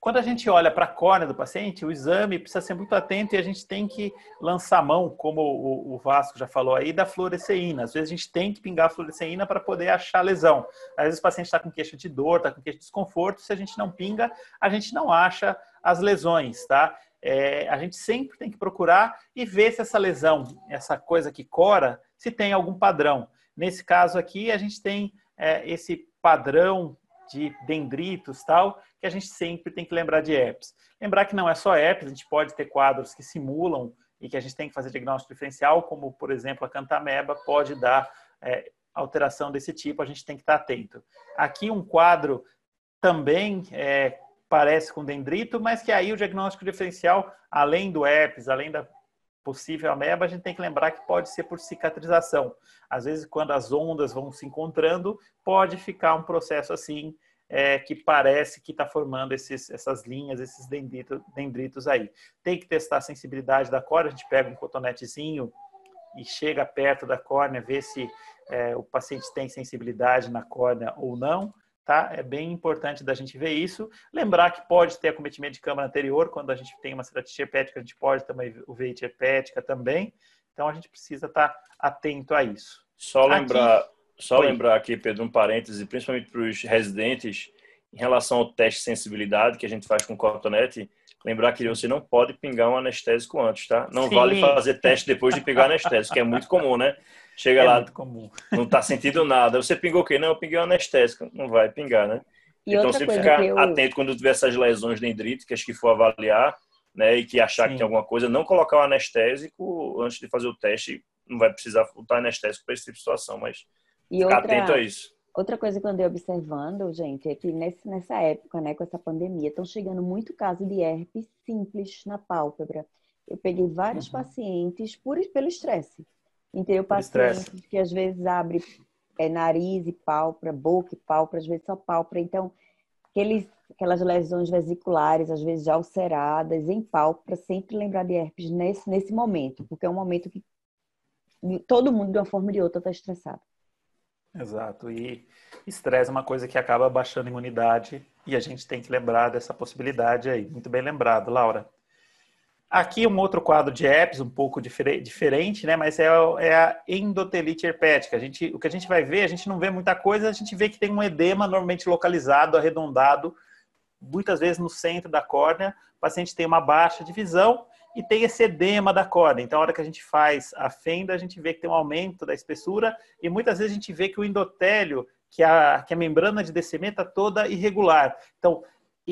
[SPEAKER 1] Quando a gente olha para a córnea do paciente, o exame precisa ser muito atento e a gente tem que lançar mão, como o, Vasco já falou aí, da fluoresceína. Às vezes a gente tem que pingar a fluoresceína para poder achar lesão. Às vezes o paciente está com queixa de dor, está com queixa de desconforto. Se a gente não pinga, a gente não acha as lesões, tá? É, a gente sempre tem que procurar e ver se essa lesão, essa coisa que cora, se tem algum padrão. Nesse caso aqui, a gente tem é, esse padrão de dendritos tal, que a gente sempre tem que lembrar de herpes. Lembrar que não é só herpes, a gente pode ter quadros que simulam e que a gente tem que fazer diagnóstico diferencial, como, por exemplo, a cantameba pode dar é, alteração desse tipo, a gente tem que estar atento. Aqui um quadro também é, parece com dendrito, mas que aí o diagnóstico diferencial, além do herpes, além da possível ameba, a gente tem que lembrar que pode ser por cicatrização. Às vezes, quando as ondas vão se encontrando, pode ficar um processo assim, é, que parece que está formando esses, essas linhas, esses dendrito, dendritos aí. Tem que testar a sensibilidade da córnea, a gente pega um cotonetezinho e chega perto da córnea, vê se é, o paciente tem sensibilidade na córnea ou não tá? É bem importante da gente ver isso. Lembrar que pode ter acometimento de câmara anterior, quando a gente tem uma ceratite hepática, a gente pode ter uma uveite hepática também. Então a gente precisa estar atento a isso.
[SPEAKER 2] Só lembrar, aqui, só lembrar aqui, Pedro, um parêntese, principalmente para os residentes, em relação ao teste de sensibilidade que a gente faz com cotonete, lembrar que você não pode pingar um anestésico antes, tá? Não Sim. vale fazer teste depois de pingar anestésico, que é muito comum, né? Chega é lá, não tá sentindo nada. Você pingou o quê? Não, eu pinguei um anestésico. Não vai pingar, né? E então, você ficar eu... atento quando tiver essas lesões dendríticas que for avaliar, né, e que achar Sim. que tem alguma coisa, não colocar o anestésico antes de fazer o teste. Não vai precisar botar anestésico para esse tipo de situação, mas e outra... atento a isso.
[SPEAKER 4] Outra coisa que eu andei observando, gente, é que nesse, nessa época, né, com essa pandemia, estão chegando muito casos de herpes simples na pálpebra. Eu peguei vários uhum. pacientes por, pelo estresse. Entendeu? Pacientes que às vezes abre é, nariz e pálpebra, boca e pálpebra, às vezes só pálpebra. Então, aqueles, aquelas lesões vesiculares, às vezes já ulceradas, em pálpebra, sempre lembrar de herpes nesse, nesse momento, porque é um momento que todo mundo, de uma forma ou de outra, está estressado.
[SPEAKER 1] Exato. E estresse é uma coisa que acaba baixando a imunidade e a gente tem que lembrar dessa possibilidade aí. Muito bem lembrado, Laura. Aqui um outro quadro de herpes, um pouco diferente, né? Mas é, é, a endotelite herpética. A gente, o que a gente vai ver, a gente não vê muita coisa, a gente vê que tem um edema normalmente localizado, arredondado, muitas vezes no centro da córnea. O paciente tem uma baixa de visão e tem esse edema da córnea. Então, a hora que a gente faz a fenda, a gente vê que tem um aumento da espessura e muitas vezes a gente vê que o endotélio, que a, que a membrana de descimento está toda irregular. Então,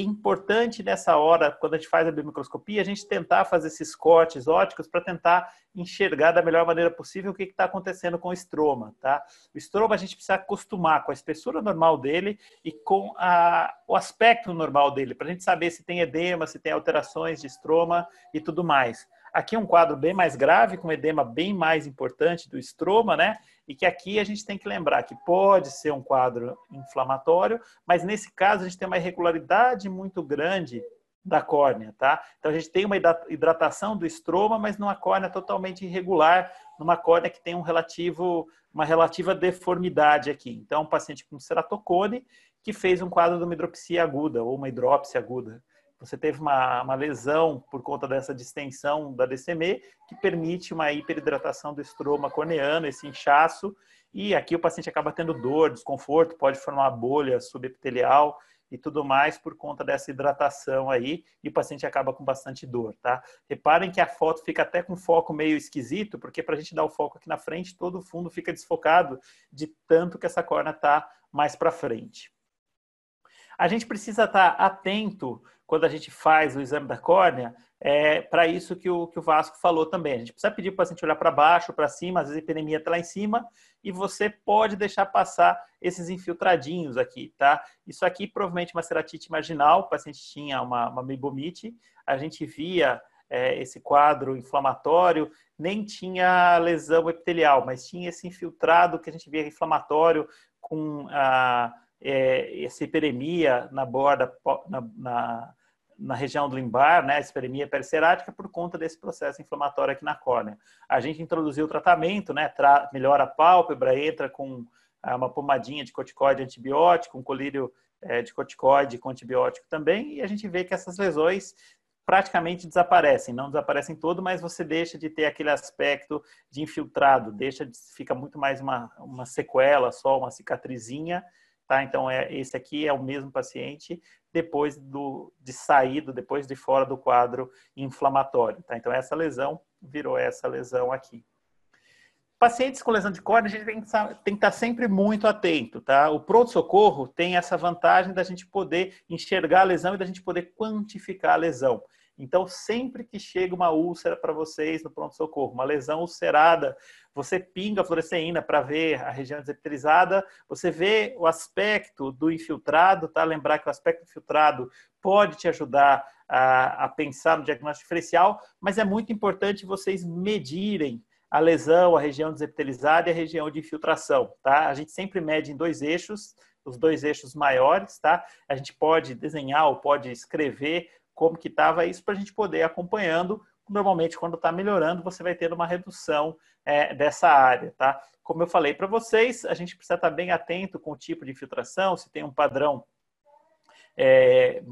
[SPEAKER 1] importante nessa hora, quando a gente faz a biomicroscopia, a gente tentar fazer esses cortes óticos para tentar enxergar da melhor maneira possível o que está acontecendo com o estroma, tá? O estroma a gente precisa acostumar com a espessura normal dele e com a, o aspecto normal dele, para a gente saber se tem edema, se tem alterações de estroma e tudo mais. Aqui é um quadro bem mais grave, com edema bem mais importante do estroma, né? E que aqui a gente tem que lembrar que pode ser um quadro inflamatório, mas nesse caso a gente tem uma irregularidade muito grande da córnea, tá? Então a gente tem uma hidratação do estroma, mas numa córnea totalmente irregular, numa córnea que tem um relativo, uma relativa deformidade aqui. Então, um paciente com ceratocone que fez um quadro de uma hidropsia aguda ou uma hidrópsia aguda você teve uma, uma, lesão por conta dessa distensão da DCM, que permite uma hiperidratação do estroma corneano, esse inchaço, e aqui o paciente acaba tendo dor, desconforto, pode formar bolha subepitelial e tudo mais por conta dessa hidratação aí, e o paciente acaba com bastante dor, tá? Reparem que a foto fica até com foco meio esquisito, porque para a gente dar o foco aqui na frente, todo o fundo fica desfocado de tanto que essa córnea está mais para frente. A gente precisa estar tá atento quando a gente faz o exame da córnea, é para isso que o, que o Vasco falou também. A gente precisa pedir para o paciente olhar para baixo, para cima, às vezes a hiperemia está lá em cima, e você pode deixar passar esses infiltradinhos aqui, tá? Isso aqui provavelmente uma ceratite marginal, o paciente tinha uma, uma mebomite, a gente via é, esse quadro inflamatório, nem tinha lesão epitelial, mas tinha esse infiltrado que a gente via inflamatório com a, é, essa hiperemia na borda, na, na na região do limbar, né, esperemia pericerática, por conta desse processo inflamatório aqui na córnea. A gente introduziu o tratamento, né, tra melhora a pálpebra, entra com ah, uma pomadinha de corticoide antibiótico, um colírio é, de corticoide com antibiótico também, e a gente vê que essas lesões praticamente desaparecem, não desaparecem todo, mas você deixa de ter aquele aspecto de infiltrado, deixa de, fica muito mais uma, uma sequela só, uma cicatrizinha, Tá? Então, é, esse aqui é o mesmo paciente depois do, de saído, depois de fora do quadro inflamatório. Tá? Então, essa lesão virou essa lesão aqui. Pacientes com lesão de córnea, a gente tem que, tem que estar sempre muito atento, tá? O pronto-socorro tem essa vantagem da gente poder enxergar a lesão e da gente poder quantificar a lesão. Então, sempre que chega uma úlcera para vocês no pronto-socorro, uma lesão ulcerada, você pinga a fluoresceína para ver a região desepitalizada, você vê o aspecto do infiltrado, tá? Lembrar que o aspecto infiltrado pode te ajudar a, a pensar no diagnóstico diferencial, mas é muito importante vocês medirem a lesão, a região desepitalizada e a região de infiltração, tá? A gente sempre mede em dois eixos, os dois eixos maiores, tá? A gente pode desenhar ou pode escrever como que estava isso para a gente poder ir acompanhando. Normalmente, quando está melhorando, você vai ter uma redução é, dessa área, tá? Como eu falei para vocês, a gente precisa estar tá bem atento com o tipo de infiltração, se tem um padrão é,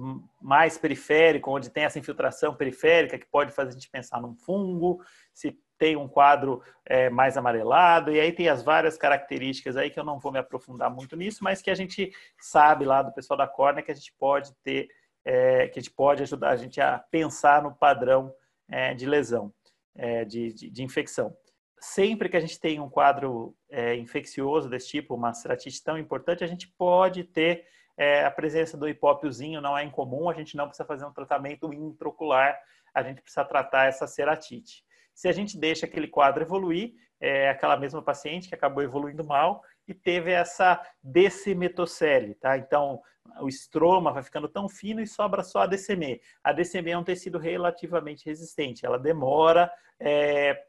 [SPEAKER 1] mais periférico, onde tem essa infiltração periférica que pode fazer a gente pensar num fungo, se tem um quadro é, mais amarelado, e aí tem as várias características aí que eu não vou me aprofundar muito nisso, mas que a gente sabe lá do pessoal da córnea que a gente pode ter é, que pode ajudar a gente a pensar no padrão é, de lesão, é, de, de, de, infecção. Sempre que a gente tem um quadro é, infeccioso desse tipo, uma ceratite tão importante, a gente pode ter é, a presença do hipópiozinho, não é incomum, a gente não precisa fazer um tratamento intraocular, a gente precisa tratar essa ceratite. Se a gente deixa aquele quadro evoluir, é aquela mesma paciente que acabou evoluindo mal e teve essa decimetocele, tá? Então, o estroma vai ficando tão fino e sobra só a DCM. A DCM é um tecido relativamente resistente, ela demora é,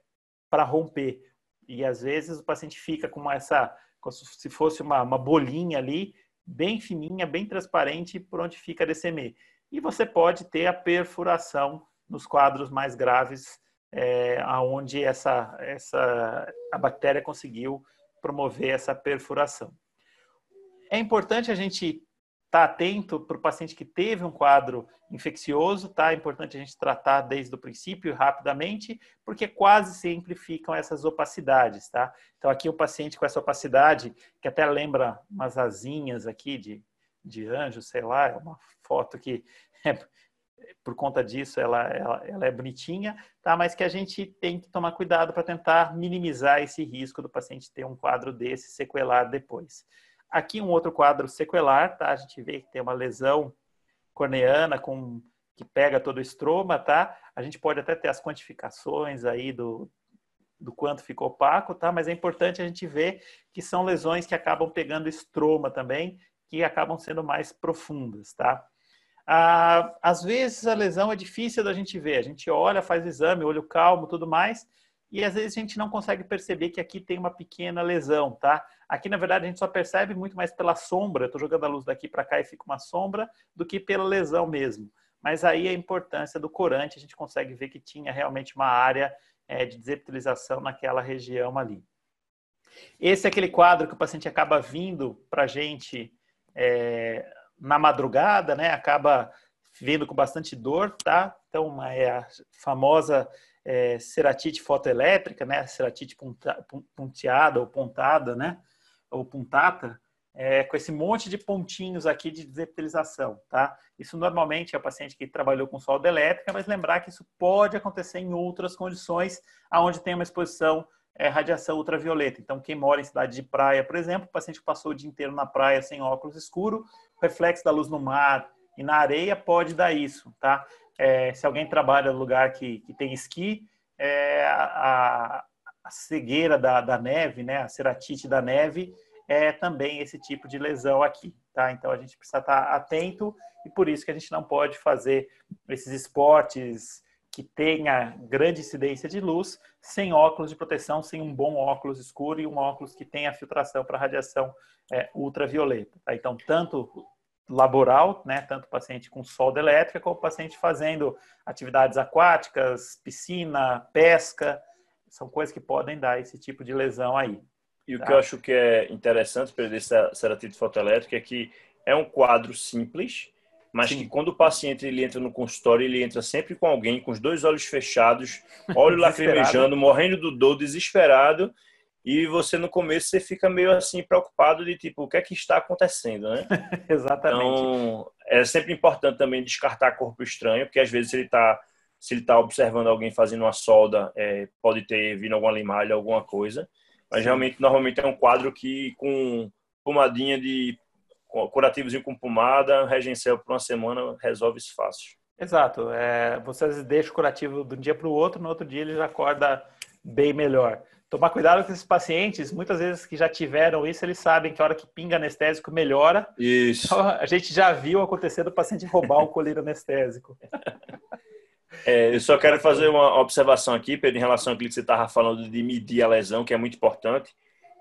[SPEAKER 1] para romper. E às vezes o paciente fica com essa, como se fosse uma, uma bolinha ali, bem fininha, bem transparente, por onde fica a DCM. E você pode ter a perfuração nos quadros mais graves, é, aonde essa, essa, a bactéria conseguiu promover essa perfuração. É importante a gente estar tá atento para o paciente que teve um quadro infeccioso, tá? É importante a gente tratar desde o princípio rapidamente, porque quase sempre ficam essas opacidades, tá? Então aqui o paciente com essa opacidade, que até lembra umas asinhas aqui de, de anjo, sei lá, é uma foto que é, por conta disso ela, ela, ela, é bonitinha, tá? Mas que a gente tem que tomar cuidado para tentar minimizar esse risco do paciente ter um quadro desse sequelar depois. Aqui um outro quadro sequelar, tá? A gente vê que tem uma lesão corneana com que pega todo o estroma, tá? A gente pode até ter as quantificações aí do, do quanto ficou opaco, tá? Mas é importante a gente ver que são lesões que acabam pegando estroma também, que acabam sendo mais profundas, tá? Ah, às vezes a lesão é difícil da gente ver. A gente olha, faz exame, olho calmo, tudo mais, e às vezes a gente não consegue perceber que aqui tem uma pequena lesão, tá? Aqui, na verdade, a gente só percebe muito mais pela sombra. Estou jogando a luz daqui para cá e fica uma sombra, do que pela lesão mesmo. Mas aí a importância do corante, a gente consegue ver que tinha realmente uma área é, de desepitalização naquela região ali. Esse é aquele quadro que o paciente acaba vindo para a gente é, na madrugada, né? Acaba vindo com bastante dor, tá? Então, é a famosa é, ceratite fotoelétrica, né? Ceratite ponteada ou pontada, né? Ou puntata, é, com esse monte de pontinhos aqui de desepitelização, tá? Isso normalmente é o paciente que trabalhou com solda elétrica, mas lembrar que isso pode acontecer em outras condições, aonde tem uma exposição é, radiação ultravioleta. Então, quem mora em cidade de praia, por exemplo, o paciente passou o dia inteiro na praia sem óculos escuro, reflexo da luz no mar, e na areia pode dar isso, tá? É, se alguém trabalha no lugar que, que tem esqui, é, a, a, cegueira da, da neve, né, a ceratite da neve, é também esse tipo de lesão aqui, tá? Então a gente precisa estar atento e por isso que a gente não pode fazer esses esportes que tenha grande incidência de luz sem óculos de proteção, sem um bom óculos escuro e um óculos que tenha filtração para radiação é, ultravioleta. Tá? Então, tanto laboral, né, tanto paciente com solda elétrica, como paciente fazendo atividades aquáticas, piscina, pesca, são coisas que podem dar esse tipo de lesão aí.
[SPEAKER 2] E o tá? que eu acho que é interessante para essa ceratite fotoelétrica é que é um quadro simples, mas Sim. que quando o paciente ele entra no consultório, ele entra sempre com alguém com os dois olhos fechados, olho lacrimejando, morrendo do dor, desesperado, e você no começo você fica meio assim preocupado de tipo o que é que está acontecendo, né?
[SPEAKER 1] Exatamente.
[SPEAKER 2] Então é sempre importante também descartar corpo estranho, porque às vezes ele está se ele está observando alguém fazendo uma solda, é, pode ter vindo alguma limalha, alguma coisa. Mas Sim. realmente normalmente é um quadro que com pomadinha de curativozinho com pomada, regencel por uma semana resolve isso fácil.
[SPEAKER 1] Exato. É, você às vezes deixa o curativo de um dia para o outro, no outro dia ele já acorda bem melhor tomar cuidado com esses pacientes, muitas vezes que já tiveram isso, eles sabem que a hora que pinga anestésico melhora.
[SPEAKER 2] Isso. Então,
[SPEAKER 1] a gente já viu acontecer do paciente roubar o colírio anestésico.
[SPEAKER 2] É, eu só quero fazer uma observação aqui, Pedro, em relação ao que você estava falando de medir a lesão, que é muito importante.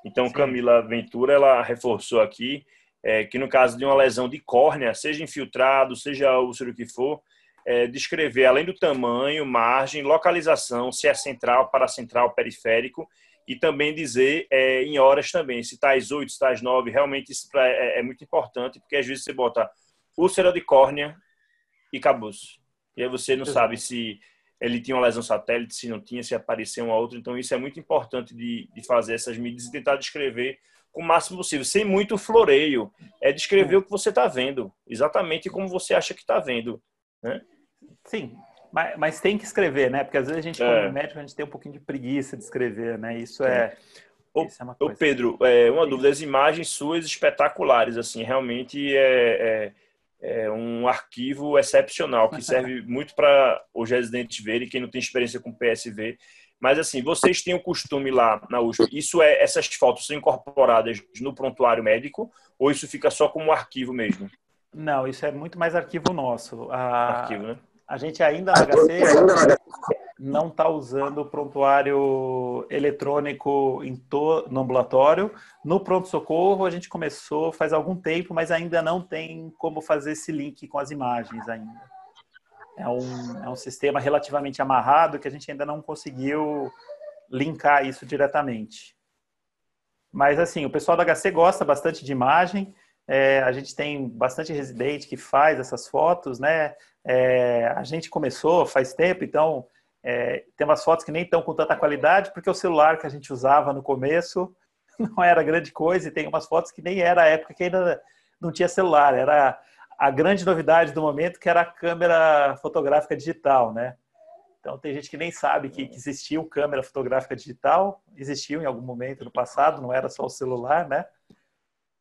[SPEAKER 2] Então, Sim. Camila Ventura, ela reforçou aqui é, que no caso de uma lesão de córnea, seja infiltrado, seja úlcero que for, é, descrever, além do tamanho, margem, localização, se é central, paracentral, periférico, e também dizer é, em horas também, se tais 8, se tais 9, realmente isso é, é, muito importante, porque às vezes você bota úlcera de córnea e acabou E aí você não sabe se ele tinha uma lesão satélite, se não tinha, se apareceu uma outra. Então isso é muito importante de, de fazer essas medidas e tentar descrever com o máximo possível, sem muito floreio. É descrever o que você está vendo, exatamente como você acha que está vendo. Né?
[SPEAKER 1] Sim, mas, mas, tem que escrever, né? Porque às vezes a gente, é. como médico, a gente tem um pouquinho de preguiça de escrever, né? Isso é.
[SPEAKER 2] Ô, isso é uma coisa. Ô Pedro, é, uma dúvida: as imagens suas espetaculares, assim, realmente é, é, é um arquivo excepcional que serve muito para os residentes verem, quem não tem experiência com PSV. Mas assim, vocês têm o costume lá na USP, isso é essas fotos são incorporadas no prontuário médico ou isso fica só como arquivo mesmo?
[SPEAKER 1] Não, isso é muito mais arquivo nosso. A,
[SPEAKER 2] arquivo, né?
[SPEAKER 1] A gente ainda na HC não está usando o prontuário eletrônico em to, no ambulatório. No pronto-socorro a gente começou faz algum tempo, mas ainda não tem como fazer esse link com as imagens ainda. É um, é um sistema relativamente amarrado que a gente ainda não conseguiu linkar isso diretamente. Mas assim, o pessoal da HC gosta bastante de imagem. É, a gente tem bastante residente que faz essas fotos, né? É, a gente começou faz tempo, então é, tem umas fotos que nem estão com tanta qualidade, porque o celular que a gente usava no começo não era grande coisa, e tem umas fotos que nem era a época que ainda não tinha celular, era a grande novidade do momento que era a câmera fotográfica digital, né? Então tem gente que nem sabe que, que existiu câmera fotográfica digital, existiu em algum momento no passado, não era só o celular, né?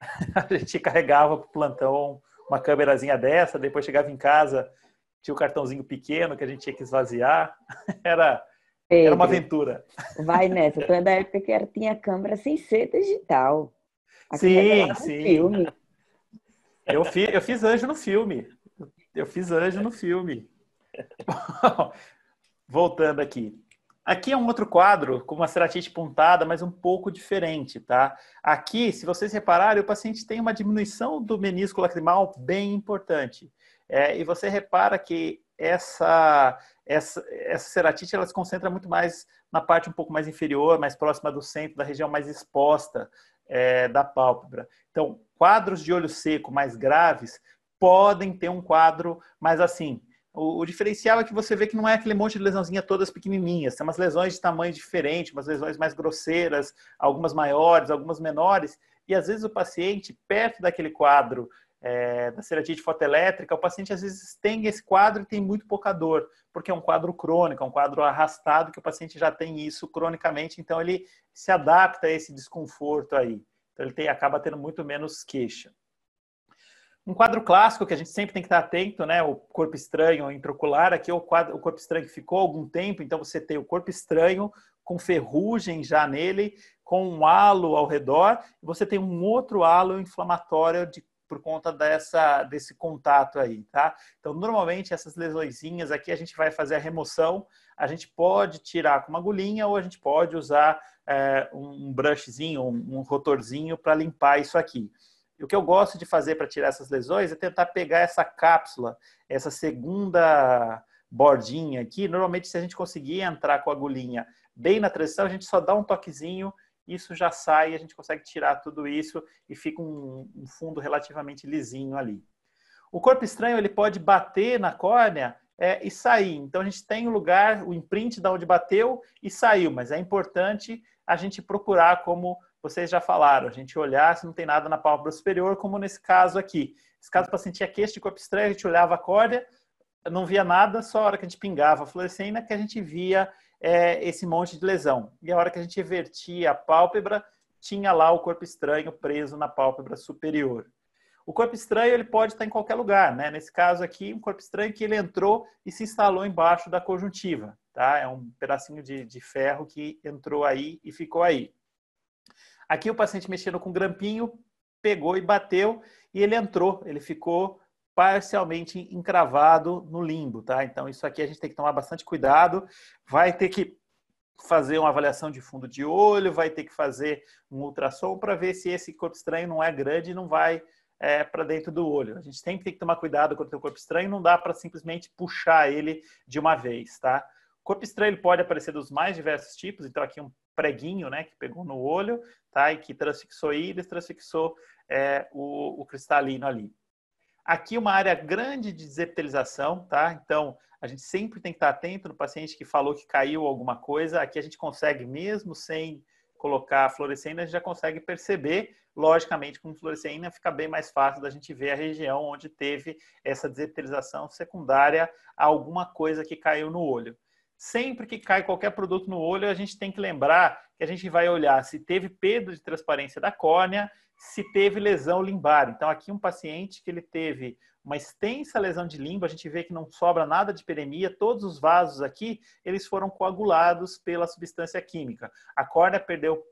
[SPEAKER 1] a gente carregava para o plantão uma câmerazinha dessa, depois chegava em casa, tinha o um cartãozinho pequeno que a gente tinha que esvaziar. Era, Pedro, era uma aventura.
[SPEAKER 4] Vai nessa, tu é da época que era, tinha câmera sem ser digital.
[SPEAKER 1] A sim, sim. Filme. Eu, fiz, eu fiz anjo no filme. Eu fiz anjo no filme. Voltando aqui. Aqui é um outro quadro com uma ceratite pontada, mas um pouco diferente, tá? Aqui, se vocês repararem, o paciente tem uma diminuição do menisco lacrimal bem importante. É, e você repara que essa, essa, essa ceratite ela se concentra muito mais na parte um pouco mais inferior, mais próxima do centro, da região mais exposta é, da pálpebra. Então, quadros de olho seco mais graves podem ter um quadro mais assim. O, o, diferencial é que você vê que não é aquele monte de lesãozinha todas pequenininhas. Tem umas lesões de tamanho diferente, umas lesões mais grosseiras, algumas maiores, algumas menores. E às vezes o paciente, perto daquele quadro é, da ceratite fotoelétrica, o paciente às vezes tem esse quadro e tem muito pouca dor, porque é um quadro crônico, é um quadro arrastado que o paciente já tem isso cronicamente, então ele se adapta a esse desconforto aí. Então ele tem, acaba tendo muito menos queixa. Um quadro clássico que a gente sempre tem que estar atento, né? O corpo estranho intraocular, aqui é o, quadro, o corpo estranho que ficou algum tempo, então você tem o corpo estranho com ferrugem já nele, com um halo ao redor, e você tem um outro halo inflamatório de por conta dessa, desse contato aí, tá? Então, normalmente, essas lesõezinhas aqui, a gente vai fazer a remoção, a gente pode tirar com uma agulhinha ou a gente pode usar é, um brushzinho, um, um rotorzinho para limpar isso aqui. E o que eu gosto de fazer para tirar essas lesões é tentar pegar essa cápsula, essa segunda bordinha aqui. Normalmente, se a gente conseguir entrar com a agulhinha bem na transição, a gente só dá um toquezinho isso já sai, a gente consegue tirar tudo isso e fica um, um fundo relativamente lisinho ali. O corpo estranho ele pode bater na córnea é, e sair. Então a gente tem o lugar, o imprint da onde bateu e saiu, mas é importante a gente procurar, como vocês já falaram, a gente olhar se não tem nada na pálpebra superior, como nesse caso aqui. Nesse caso o paciente tinha queixo de corpo estranho, a gente olhava a córnea, não via nada, só a hora que a gente pingava a fluorescina que a gente via é, esse monte de lesão. E a hora que a gente evertia a pálpebra, tinha lá o corpo estranho preso na pálpebra superior. O corpo estranho ele pode estar em qualquer lugar, né? Nesse caso aqui, um corpo estranho que ele entrou e se instalou embaixo da conjuntiva, tá? É um pedacinho de, de ferro que entrou aí e ficou aí. Aqui o paciente mexendo com grampinho, pegou e bateu e ele entrou, ele ficou parcialmente encravado no limbo, tá? Então, isso aqui a gente tem que tomar bastante cuidado. Vai ter que fazer uma avaliação de fundo de olho, vai ter que fazer um ultrassom para ver se esse corpo estranho não é grande e não vai é, para dentro do olho. A gente sempre tem que tomar cuidado com o corpo estranho, não dá para simplesmente puxar ele de uma vez, tá? Corpo estranho pode aparecer dos mais diversos tipos, então aqui um preguinho, né, que pegou no olho, tá? E que transfixou íris, transfixou é, o, o cristalino ali. Aqui uma área grande de desepitelização, tá? Então, a gente sempre tem que estar atento no paciente que falou que caiu alguma coisa. Aqui a gente consegue, mesmo sem colocar a fluorescina, a gente já consegue perceber. Logicamente, com fluorescina fica bem mais fácil da gente ver a região onde teve essa desepitelização secundária a alguma coisa que caiu no olho. Sempre que cai qualquer produto no olho, a gente tem que lembrar que a gente vai olhar se teve perda de transparência da córnea se teve lesão limbar. Então, aqui um paciente que ele teve uma extensa lesão de limbo, a gente vê que não sobra nada de peremia, todos os vasos aqui, eles foram coagulados pela substância química. A córnea perdeu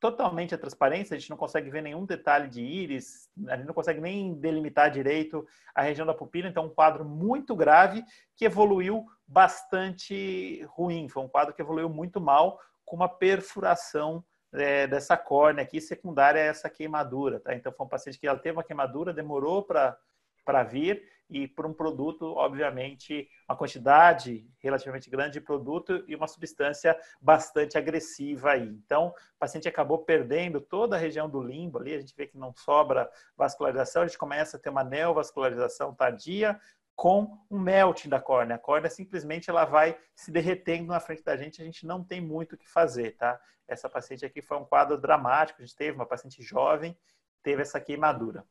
[SPEAKER 1] totalmente a transparência, a gente não consegue ver nenhum detalhe de íris, a gente não consegue nem delimitar direito a região da pupila, então um quadro muito grave que evoluiu bastante ruim, foi um quadro que evoluiu muito mal, com uma perfuração é, dessa córnea aqui, secundária a essa queimadura, tá? Então, foi um paciente que ela teve uma queimadura, demorou para vir, e por um produto, obviamente, uma quantidade relativamente grande de produto e uma substância bastante agressiva aí. Então, o paciente acabou perdendo toda a região do limbo ali, a gente vê que não sobra vascularização, a gente começa a ter uma neovascularização tardia, com um melting da córnea. A córnea simplesmente ela vai se derretendo na frente da gente, a gente não tem muito o que fazer, tá? Essa paciente aqui foi um quadro dramático, a gente teve uma paciente jovem, teve essa queimadura.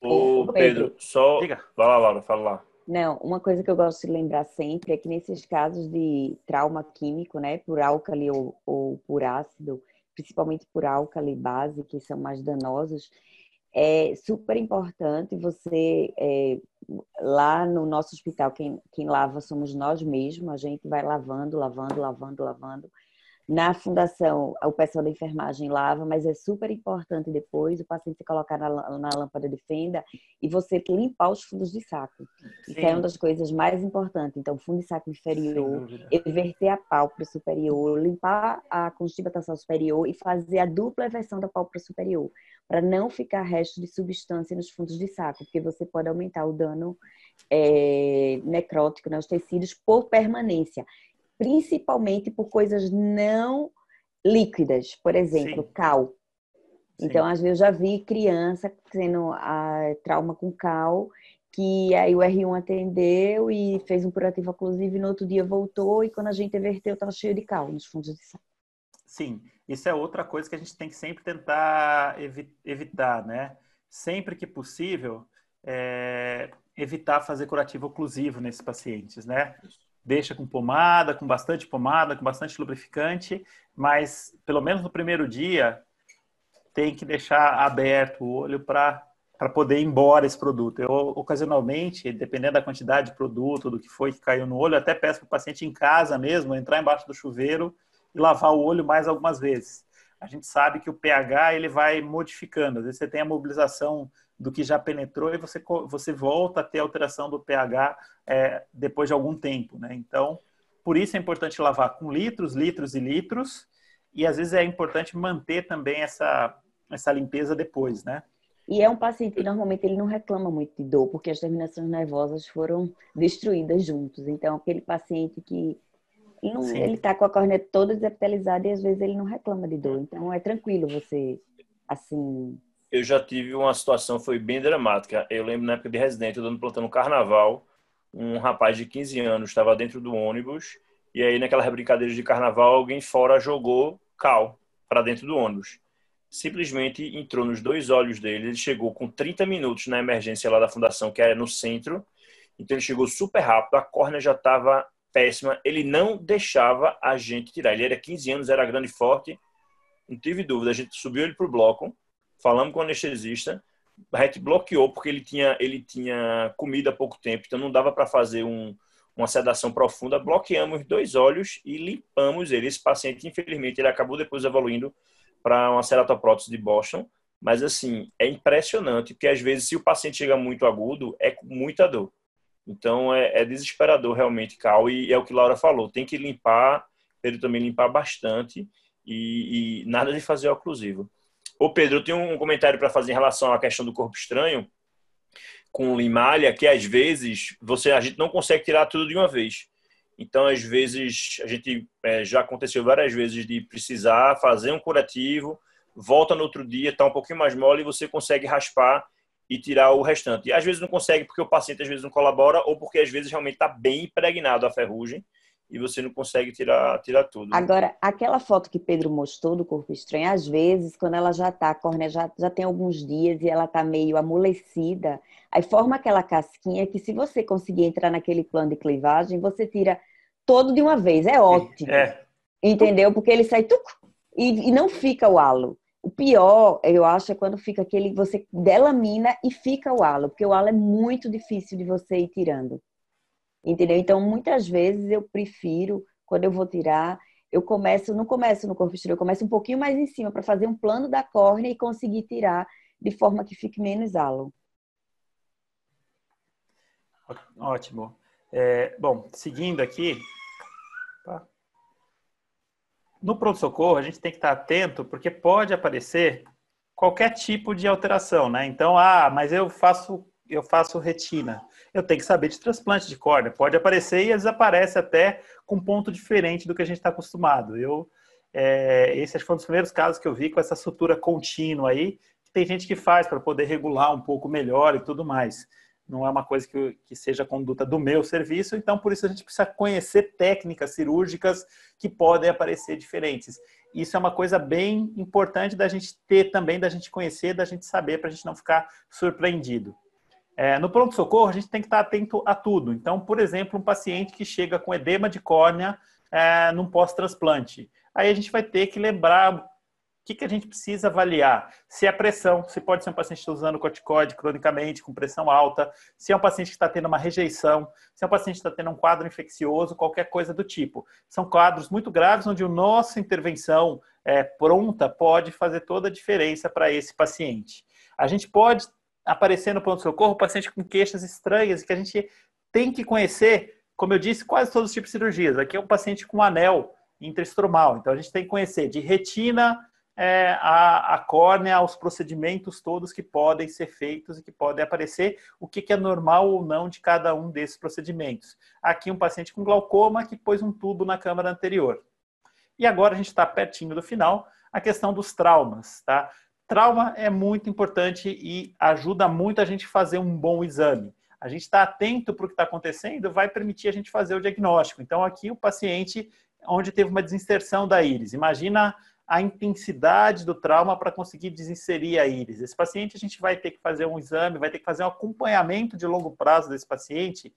[SPEAKER 2] Ô, Pedro, Pedro, só... Diga. Vai lá, Laura, fala lá.
[SPEAKER 4] Não, uma coisa que eu gosto de lembrar sempre é que nesses casos de trauma químico, né, por álcali ou, ou por ácido, principalmente por álcali base, que são mais danosos, é super importante você, é, lá no nosso hospital, quem, quem lava somos nós mesmos, a gente vai lavando, lavando, lavando, lavando. Na fundação, o pessoal da enfermagem lava, mas é super importante depois o paciente se colocar na, na lâmpada de fenda e você limpar os fundos de saco. Sim. Isso é uma das coisas mais importantes. Então, fundo de saco inferior, everter a pálpebra superior, limpar a tarsal superior e fazer a dupla eversão da pálpebra superior, para não ficar resto de substância nos fundos de saco, porque você pode aumentar o dano é, necrótico nos tecidos por permanência principalmente por coisas não líquidas, por exemplo, Sim. cal. Então, às vezes, eu já vi criança tendo a trauma com cal, que aí o R1 atendeu e fez um curativo oclusivo e no outro dia voltou e quando a gente inverteu estava cheio de cal nos fundos de saco.
[SPEAKER 1] Sim, isso é outra coisa que a gente tem que sempre tentar evi evitar, né? Sempre que possível, é, evitar fazer curativo oclusivo nesses pacientes, né? Deixa com pomada, com bastante pomada, com bastante lubrificante, mas pelo menos no primeiro dia tem que deixar aberto o olho para para poder ir embora esse produto. Eu, ocasionalmente, dependendo da quantidade de produto, do que foi que caiu no olho, até peço para o paciente em casa mesmo entrar embaixo do chuveiro e lavar o olho mais algumas vezes. A gente sabe que o pH ele vai modificando. Às vezes você tem a mobilização do que já penetrou e você, você volta a ter alteração do pH é, depois de algum tempo. Né? Então, por isso é importante lavar com litros, litros e litros. E às vezes é importante manter também essa, essa limpeza depois, né?
[SPEAKER 4] E é um paciente que normalmente ele não reclama muito de dor, porque as terminações nervosas foram destruídas juntos. Então, aquele paciente que ele está com a córnea toda desepitalizada e às vezes ele não reclama de dor. Então, é tranquilo você, assim...
[SPEAKER 2] Eu já tive uma situação, foi bem dramática. Eu lembro na época de residente, eu dando plantão no carnaval, um rapaz de 15 anos estava dentro do ônibus e aí naquela brincadeira de carnaval alguém fora jogou cal para dentro do ônibus simplesmente entrou nos dois olhos dele. Ele chegou com 30 minutos na emergência lá da fundação, que era no centro. Então ele chegou super rápido, a córnea já estava péssima. Ele não deixava a gente tirar. Ele era 15 anos, era grande e forte. Não tive dúvida. A gente subiu ele para o bloco, falamos com o anestesista. A gente bloqueou porque ele tinha, ele tinha comido há pouco tempo, então não dava para fazer um, uma sedação profunda. Bloqueamos dois olhos e limpamos ele. Esse paciente, infelizmente, ele acabou depois evoluindo para uma ceratoprótese de Boston, mas assim, é impressionante, porque às vezes se o paciente chega muito agudo, é com muita dor. Então é, é desesperador realmente, Cal, e é o que Laura falou, tem que limpar, Pedro também limpar bastante e, e nada de fazer oclusivo. Ô Pedro, eu tenho um comentário para fazer em relação à questão do corpo estranho com limalha, que às vezes você a gente não consegue tirar tudo de uma vez. Então, às vezes, a gente é, já aconteceu várias vezes de precisar fazer um curativo, volta no outro dia, está um pouquinho mais mole e você consegue raspar e tirar o restante. E às vezes não consegue porque o paciente às vezes não colabora ou porque às vezes realmente está bem impregnado a ferrugem e você não consegue tirar, tirar tudo.
[SPEAKER 4] Agora, aquela foto que Pedro mostrou do corpo estranho, às vezes, quando ela já está, a córnea já, já tem alguns dias e ela está meio amolecida, aí forma aquela casquinha que se você conseguir entrar naquele plano de clivagem, você tira todo de uma vez, é ótimo. É. Entendeu? Porque ele sai tuc, e, e não fica o halo. O pior, eu acho, é quando fica aquele, você delamina e fica o halo, porque o halo é muito difícil de você ir tirando. Entendeu? Então, muitas vezes eu prefiro, quando eu vou tirar, eu começo, não começo no corpo exterior, eu começo um pouquinho mais em cima para fazer um plano da córnea e conseguir tirar de forma que fique menos halo.
[SPEAKER 1] Ótimo. É, bom, seguindo aqui, tá? no pronto-socorro a gente tem que estar atento porque pode aparecer qualquer tipo de alteração, né? Então, ah, mas eu faço eu faço retina. Eu tenho que saber de transplante de córnea. Pode aparecer e desaparece até com um ponto diferente do que a gente está acostumado. Eu, é, esse foi um dos primeiros casos que eu vi com essa sutura contínua aí. tem gente que faz para poder regular um pouco melhor e tudo mais. Não é uma coisa que, que seja conduta do meu serviço, então por isso a gente precisa conhecer técnicas cirúrgicas que podem aparecer diferentes. Isso é uma coisa bem importante da gente ter também, da gente conhecer, da gente saber, para a gente não ficar surpreendido. É, no pronto-socorro, a gente tem que estar atento a tudo. Então, por exemplo, um paciente que chega com edema de córnea é, num pós-transplante. Aí a gente vai ter que lembrar o que, que a gente precisa avaliar. Se é pressão, se pode ser um paciente que está usando corticoide cronicamente, com pressão alta, se é um paciente que está tendo uma rejeição, se é um paciente que está tendo um quadro infeccioso, qualquer coisa do tipo. São quadros muito graves onde a nossa intervenção é, pronta pode fazer toda a diferença para esse paciente. A gente pode aparecer no pronto-socorro paciente com queixas estranhas que a gente tem que conhecer, como eu disse, quase todos os tipos de cirurgias. Aqui é um paciente com anel intraestromal, então a gente tem que conhecer de retina é, a, a córnea, os procedimentos todos que podem ser feitos e que podem aparecer, o que, que é normal ou não de cada um desses procedimentos. Aqui um paciente com glaucoma que pôs um tubo na câmara anterior. E agora a gente está pertinho do final, a questão dos traumas, tá? Trauma é muito importante e ajuda muito a gente fazer um bom exame. A gente está atento para o que está acontecendo, vai permitir a gente fazer o diagnóstico. Então, aqui o paciente onde teve uma desinserção da íris. Imagina a intensidade do trauma para conseguir desinserir a íris. Esse paciente a gente vai ter que fazer um exame, vai ter que fazer um acompanhamento de longo prazo desse paciente,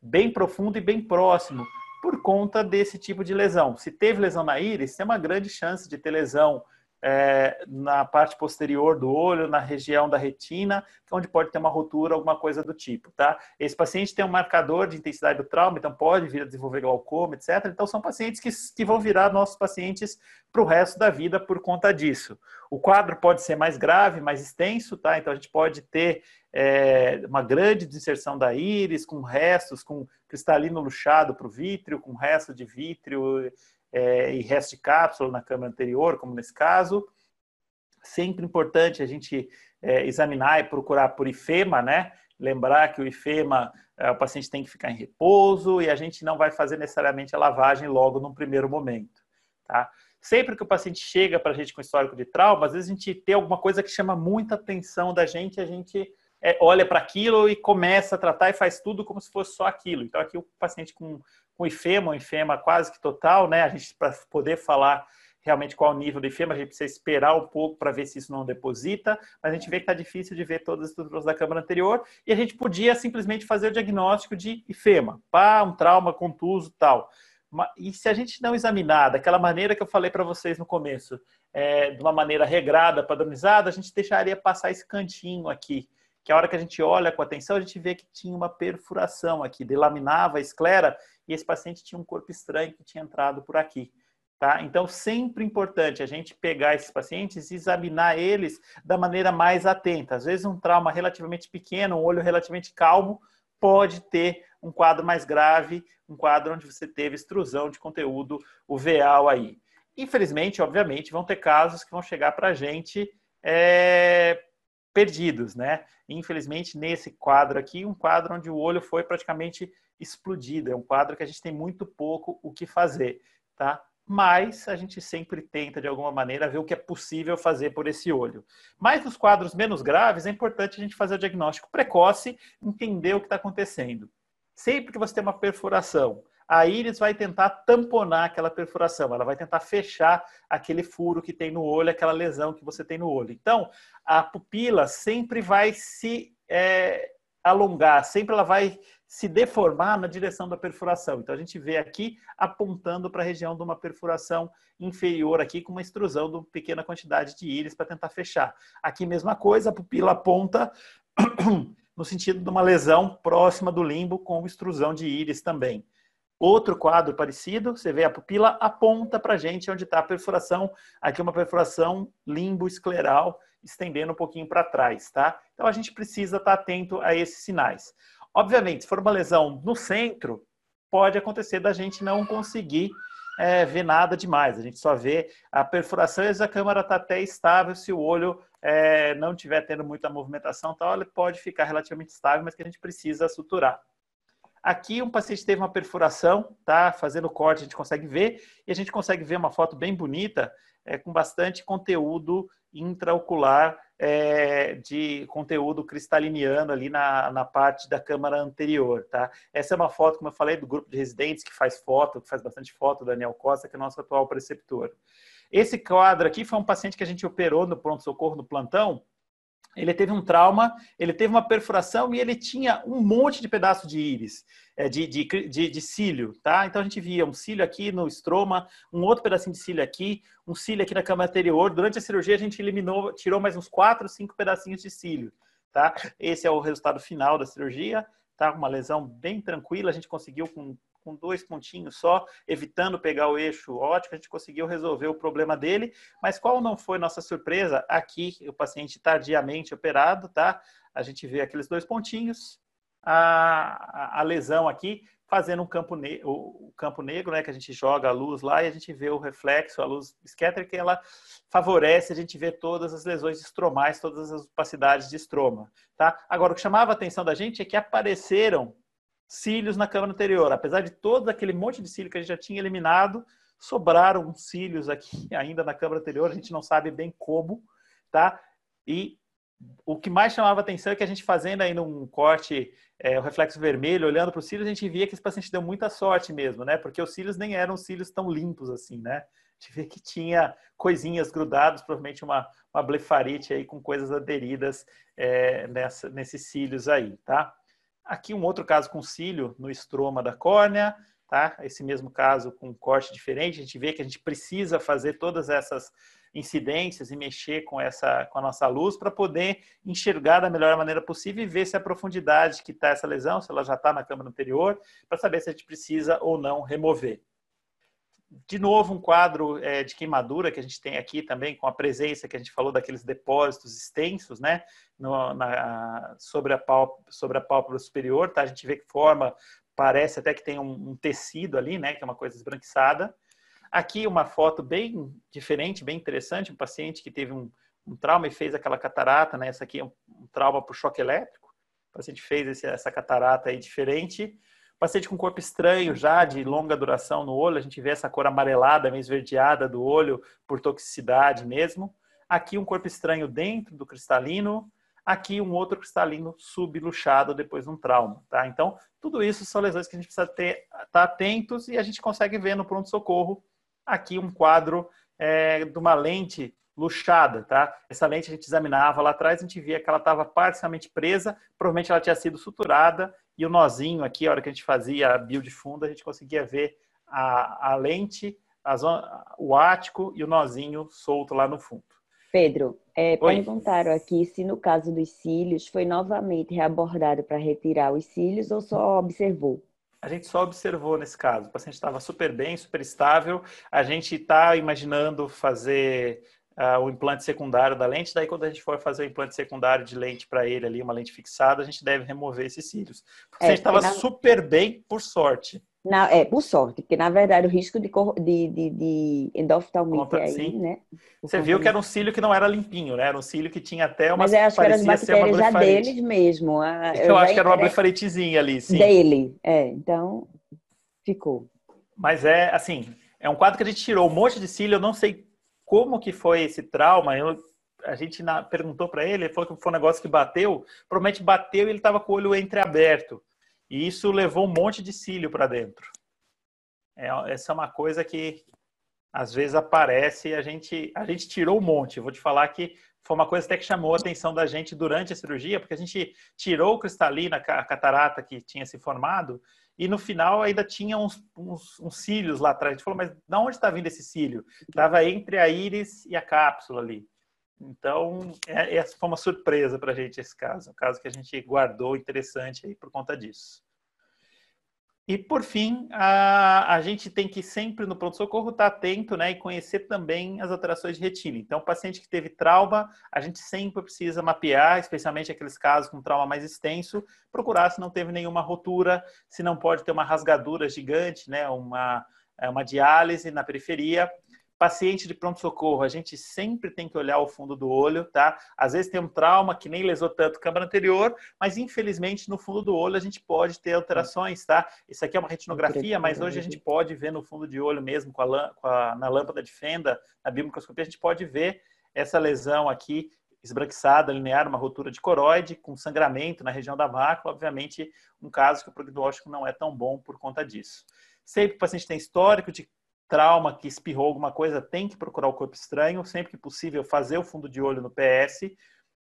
[SPEAKER 1] bem profundo e bem próximo, por conta desse tipo de lesão. Se teve lesão na íris, tem uma grande chance de ter lesão é, na parte posterior do olho, na região da retina, onde pode ter uma rotura, alguma coisa do tipo, tá? Esse paciente tem um marcador de intensidade do trauma, então pode vir a desenvolver glaucoma, etc. Então são pacientes que, que vão virar nossos pacientes para o resto da vida por conta disso. O quadro pode ser mais grave, mais extenso, tá? Então a gente pode ter é, uma grande desinserção da íris, com restos, com cristalino luxado para o vítreo, com resto de vítreo é, e resto de cápsula na câmara anterior, como nesse caso. Sempre importante a gente é, examinar e procurar por ifema, né? Lembrar que o ifema, é, o paciente tem que ficar em repouso e a gente não vai fazer necessariamente a lavagem logo no primeiro momento, tá? Sempre que o paciente chega para a gente com histórico de trauma, às vezes a gente tem alguma coisa que chama muita atenção da gente, a gente é, olha para aquilo e começa a tratar e faz tudo como se fosse só aquilo. Então, aqui o paciente com com ifema, um ifema quase que total, né? A gente, para poder falar realmente qual o nível do ifema, a gente precisa esperar um pouco para ver se isso não deposita, mas a gente vê que está difícil de ver todas as estruturas da câmara anterior, e a gente podia simplesmente fazer o diagnóstico de ifema, pá, um trauma contuso tal. E se a gente não examinar daquela maneira que eu falei para vocês no começo, é, de uma maneira regrada, padronizada, a gente deixaria passar esse cantinho aqui, que a hora que a gente olha com atenção, a gente vê que tinha uma perfuração aqui, delaminava a esclera e esse paciente tinha um corpo estranho que tinha entrado por aqui. Tá? Então, sempre importante a gente pegar esses pacientes e examinar eles da maneira mais atenta. Às vezes, um trauma relativamente pequeno, um olho relativamente calmo, pode ter um quadro mais grave, um quadro onde você teve extrusão de conteúdo uveal aí. Infelizmente, obviamente, vão ter casos que vão chegar para a gente é, perdidos, né? Infelizmente, nesse quadro aqui, um quadro onde o olho foi praticamente explodido. É um quadro que a gente tem muito pouco o que fazer, tá? Mas a gente sempre tenta, de alguma maneira, ver o que é possível fazer por esse olho. Mas nos quadros menos graves, é importante a gente fazer o diagnóstico precoce, entender o que está acontecendo. Sempre que você tem uma perfuração, a íris vai tentar tamponar aquela perfuração, ela vai tentar fechar aquele furo que tem no olho, aquela lesão que você tem no olho. Então, a pupila sempre vai se é, alongar, sempre ela vai se deformar na direção da perfuração. Então a gente vê aqui apontando para a região de uma perfuração inferior aqui com uma extrusão de uma pequena quantidade de íris para tentar fechar. Aqui mesma coisa, a pupila aponta no sentido de uma lesão próxima do limbo com extrusão de íris também. Outro quadro parecido, você vê a pupila aponta para a gente onde está a perfuração. Aqui uma perfuração limbo escleral estendendo um pouquinho para trás, tá? Então a gente precisa estar tá atento a esses sinais. Obviamente, se for uma lesão no centro, pode acontecer da gente não conseguir é, ver nada demais. A gente só vê a perfuração e a câmera está até estável se o olho é, não estiver tendo muita movimentação, então ele pode ficar relativamente estável, mas que a gente precisa suturar. Aqui um paciente teve uma perfuração, tá? Fazendo corte a gente consegue ver e a gente consegue ver uma foto bem bonita é, com bastante conteúdo intraocular é, de conteúdo cristaliniano ali na, na parte da câmara anterior, tá? Essa é uma foto, como eu falei, do grupo de residentes que faz foto, que faz bastante foto, Daniel Costa, que é nosso atual preceptor. Esse quadro aqui foi um paciente que a gente operou no pronto-socorro, no plantão, ele teve um trauma, ele teve uma perfuração e ele tinha um monte de pedaço de íris, é, de, de, de, de, cílio, tá? Então a gente via um cílio aqui no estroma, um outro pedacinho de cílio aqui, um cílio aqui na cama anterior. Durante a cirurgia a gente eliminou, tirou mais uns quatro, cinco pedacinhos de cílio, tá? Esse é o resultado final da cirurgia, tá? Uma lesão bem tranquila, a gente conseguiu com com dois pontinhos só, evitando pegar o eixo óptico, a gente conseguiu resolver o problema dele. Mas qual não foi nossa surpresa? Aqui, o paciente tardiamente operado, tá? A gente vê aqueles dois pontinhos, a, a, lesão aqui, fazendo um campo, o campo negro, né, que a gente joga a luz lá e a gente vê o reflexo, a luz scatter, que ela favorece a gente ver todas as lesões estromais, todas as opacidades de estroma, tá? Agora, o que chamava a atenção da gente é que apareceram cílios na câmara anterior. Apesar de todo aquele monte de cílio que a gente já tinha eliminado, sobraram cílios aqui ainda na câmara anterior, a gente não sabe bem como, tá? E o que mais chamava atenção é que a gente fazendo aí num corte, é, o reflexo vermelho, olhando para os cílios, a gente via que esse paciente deu muita sorte mesmo, né? Porque os cílios nem eram cílios tão limpos assim, né? A gente vê que tinha coisinhas grudadas, provavelmente uma, uma blefarite aí com coisas aderidas é, nessa, nesses cílios aí, tá? Aqui um outro caso com cílio no estroma da córnea, tá? Esse mesmo caso com corte diferente, a gente vê que a gente precisa fazer todas essas incidências e mexer com essa com a nossa luz para poder enxergar da melhor maneira possível e ver se a profundidade que está essa lesão, se ela já está na câmara anterior, para saber se a gente precisa ou não remover. De novo, um quadro é, de queimadura que a gente tem aqui também, com a presença que a gente falou daqueles depósitos extensos, né, no, na, sobre, a pálpebra, sobre a pálpebra superior, tá? A gente vê que forma, parece até que tem um, um tecido ali, né, que é uma coisa esbranquiçada. Aqui uma foto bem diferente, bem interessante, um paciente que teve um, um trauma e fez aquela catarata, né? Essa aqui é um, um trauma por choque elétrico. O paciente fez esse, essa catarata aí diferente. Paciente com corpo estranho já, de longa duração no olho, a gente vê essa cor amarelada, meio esverdeada do olho por toxicidade mesmo. Aqui um corpo estranho dentro do cristalino, aqui um outro cristalino subluxado depois de um trauma, tá? Então, tudo isso são lesões que a gente precisa ter, tá atentos e a gente consegue ver no pronto-socorro Aqui um quadro é, de uma lente luxada, tá? Essa lente a gente examinava lá atrás, a gente via que ela estava parcialmente presa, provavelmente ela tinha sido suturada, e o nozinho aqui, a hora que a gente fazia a build fundo, a gente conseguia ver a, a lente, a zona, o ático e o nozinho solto lá no fundo.
[SPEAKER 4] Pedro, é, perguntaram aqui se no caso dos cílios foi novamente reabordado para retirar os cílios ou só observou
[SPEAKER 1] a gente só observou nesse caso. O paciente estava super bem, super estável. A gente está imaginando fazer uh, o implante secundário da lente. Daí, quando a gente for fazer o implante secundário de lente para ele ali, uma lente fixada, a gente deve remover esses cílios. O paciente estava é, na... super bem, por sorte.
[SPEAKER 4] Na, é, por sorte, porque na verdade o risco de, de, de, de endoftalmite Conta, aí, sim. né?
[SPEAKER 1] Você viu que era um cílio que não era limpinho, né? Era um cílio que tinha até uma.
[SPEAKER 4] Mas eu acho que era as bactérias já deles mesmo.
[SPEAKER 1] eu, eu acho que era uma blefaritezinha ali, sim.
[SPEAKER 4] Dele, é. Então, ficou.
[SPEAKER 1] Mas é, assim, é um quadro que a gente tirou um monte de cílio, eu não sei como que foi esse trauma, eu, a gente na, perguntou para ele, ele falou que foi um negócio que bateu, provavelmente bateu e ele estava com o olho entreaberto. E isso levou um monte de cílio para dentro. É, essa é uma coisa que às vezes aparece e a gente, a gente tirou um monte. Vou te falar que foi uma coisa até que chamou a atenção da gente durante a cirurgia, porque a gente tirou o cristalino, a catarata que tinha se formado, e no final ainda tinha uns, uns, uns cílios lá atrás. A gente falou, mas de onde está vindo esse cílio? Estava entre a íris e a cápsula ali. Então, é, essa foi uma surpresa para a gente esse caso, um caso que a gente guardou interessante aí por conta disso. E, por fim, a, a gente tem que sempre no pronto-socorro estar tá atento né, e conhecer também as alterações de retina. Então, o paciente que teve trauma, a gente sempre precisa mapear, especialmente aqueles casos com trauma mais extenso, procurar se não teve nenhuma rotura, se não pode ter uma rasgadura gigante, né, uma, uma diálise na periferia, Paciente de pronto-socorro, a gente sempre tem que olhar o fundo do olho, tá? Às vezes tem um trauma que nem lesou tanto câmara anterior, mas infelizmente no fundo do olho a gente pode ter alterações, tá? Isso aqui é uma retinografia, mas hoje a gente pode ver no fundo de olho mesmo, com a, com a na lâmpada de fenda, na biomicroscopia, a gente pode ver essa lesão aqui esbranquiçada, linear, uma rotura de coroide, com sangramento na região da mácula, obviamente um caso que o prognóstico não é tão bom por conta disso. Sempre o paciente tem histórico de trauma que espirrou alguma coisa, tem que procurar o corpo estranho, sempre que possível fazer o fundo de olho no PS.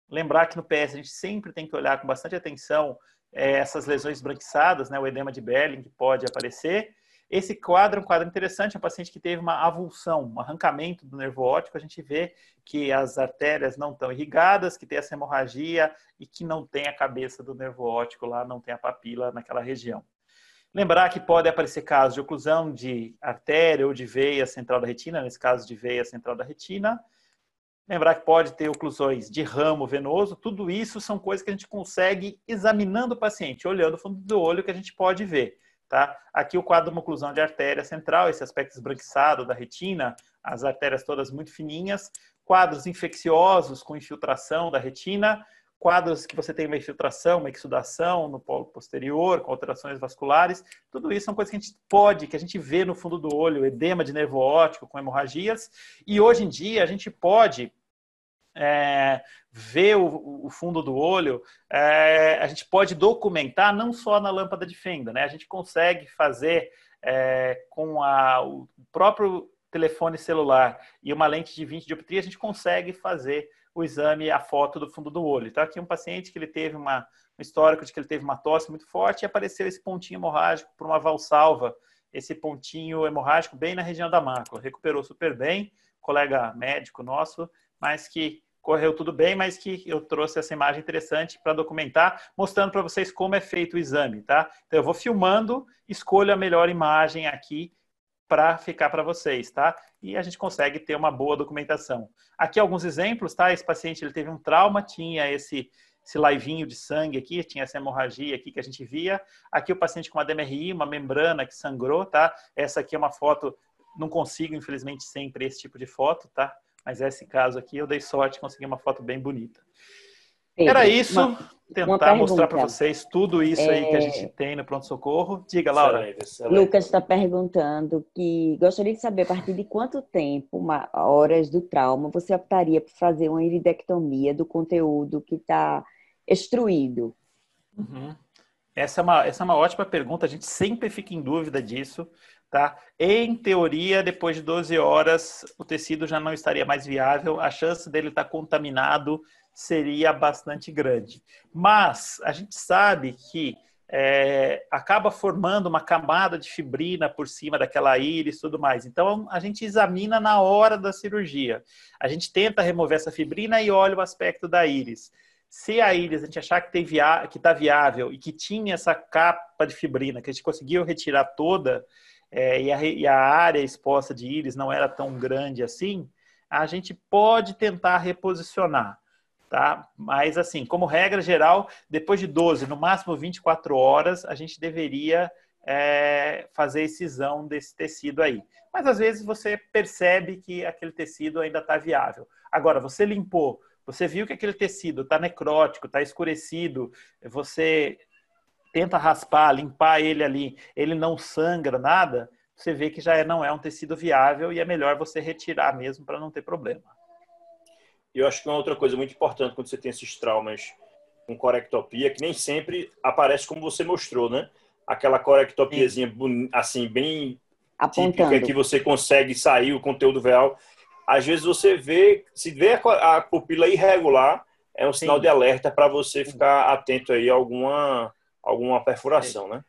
[SPEAKER 1] Lembrar que no PS a gente sempre tem que olhar com bastante atenção é, essas lesões branquiçadas, né, o edema de Belling que pode aparecer. Esse quadro é um quadro interessante, é um paciente que teve uma avulsão, um arrancamento do nervo óptico, a gente vê que as artérias não estão irrigadas, que tem essa hemorragia e que não tem a cabeça do nervo óptico lá, não tem a papila naquela região. Lembrar que pode aparecer casos de oclusão de artéria ou de veia central da retina, nesse caso de veia central da retina. Lembrar que pode ter oclusões de ramo venoso. Tudo isso são coisas que a gente consegue examinando o paciente, olhando o fundo do olho que a gente pode ver. Tá? Aqui o quadro de uma oclusão de artéria central, esse aspecto esbranquiçado da retina, as artérias todas muito fininhas, quadros infecciosos com infiltração da retina, quadros que você tem uma infiltração, uma exudação no polo posterior, com alterações vasculares, tudo isso são coisas que a gente pode, que a gente vê no fundo do olho, edema de nervo óptico com hemorragias, e hoje em dia a gente pode é, ver o, o, fundo do olho, é, a gente pode documentar não só na lâmpada de fenda, né? A gente consegue fazer é, com a, o próprio telefone celular e uma lente de 20 dioptria, a gente consegue fazer o exame, a foto do fundo do olho. Então, aqui um paciente que ele teve uma, um histórico de que ele teve uma tosse muito forte e apareceu esse pontinho hemorrágico por uma valsalva, esse pontinho hemorrágico bem na região da mácula. Recuperou super bem, colega médico nosso, mas que correu tudo bem, mas que eu trouxe essa imagem interessante para documentar, mostrando para vocês como é feito o exame, tá? Então eu vou filmando, escolho a melhor imagem aqui para ficar para vocês, tá? E a gente consegue ter uma boa documentação. Aqui alguns exemplos, tá? Esse paciente ele teve um trauma, tinha esse esse laivinho de sangue aqui, tinha essa hemorragia aqui que a gente via. Aqui o paciente com uma DMRI, uma membrana que sangrou, tá? Essa aqui é uma foto, não consigo, infelizmente, sempre esse tipo de foto, tá? Mas esse caso aqui eu dei sorte, consegui uma foto bem bonita. Pedro, Era isso, uma, tentar uma mostrar para vocês tudo isso é... aí que a é, gente tem no pronto-socorro. Diga, Laura. Excelente,
[SPEAKER 4] excelente. Lucas está perguntando que gostaria de saber a partir de quanto tempo, uma, horas do trauma, você optaria por fazer uma iridectomia do conteúdo que está extruído?
[SPEAKER 1] Uhum. Essa, é uma, essa é uma ótima pergunta, a gente sempre fica em dúvida disso. Tá? Em teoria, depois de 12 horas, o tecido já não estaria mais viável, a chance dele estar contaminado seria bastante grande. Mas a gente sabe que é, acaba formando uma camada de fibrina por cima daquela íris e tudo mais. Então, a gente examina na hora da cirurgia. A gente tenta remover essa fibrina e olha o aspecto da íris. Se a íris a gente achar que está viável e que tinha essa capa de fibrina, que a gente conseguiu retirar toda, é, e, a, e, a, área exposta de íris não era tão grande assim, a gente pode tentar reposicionar, tá? Mas, assim, como regra geral, depois de 12, no máximo 24 horas, a gente deveria é, fazer excisão desse tecido aí. Mas, às vezes, você percebe que aquele tecido ainda está viável. Agora, você limpou, você viu que aquele tecido está necrótico, está escurecido, você tenta raspar, limpar ele ali, ele não sangra nada, você vê que já é, não é um tecido viável e é melhor você retirar mesmo para não ter problema.
[SPEAKER 2] Eu acho que uma outra coisa muito importante quando você tem esses traumas com corectopia, que nem sempre aparece como você mostrou, né? Aquela corectopiazinha assim, bem Apontando. típica que você consegue sair o conteúdo real. Às vezes você vê, se vê a pupila irregular, é um sinal Sim. de alerta para você ficar atento aí a alguma alguma perfuração, né?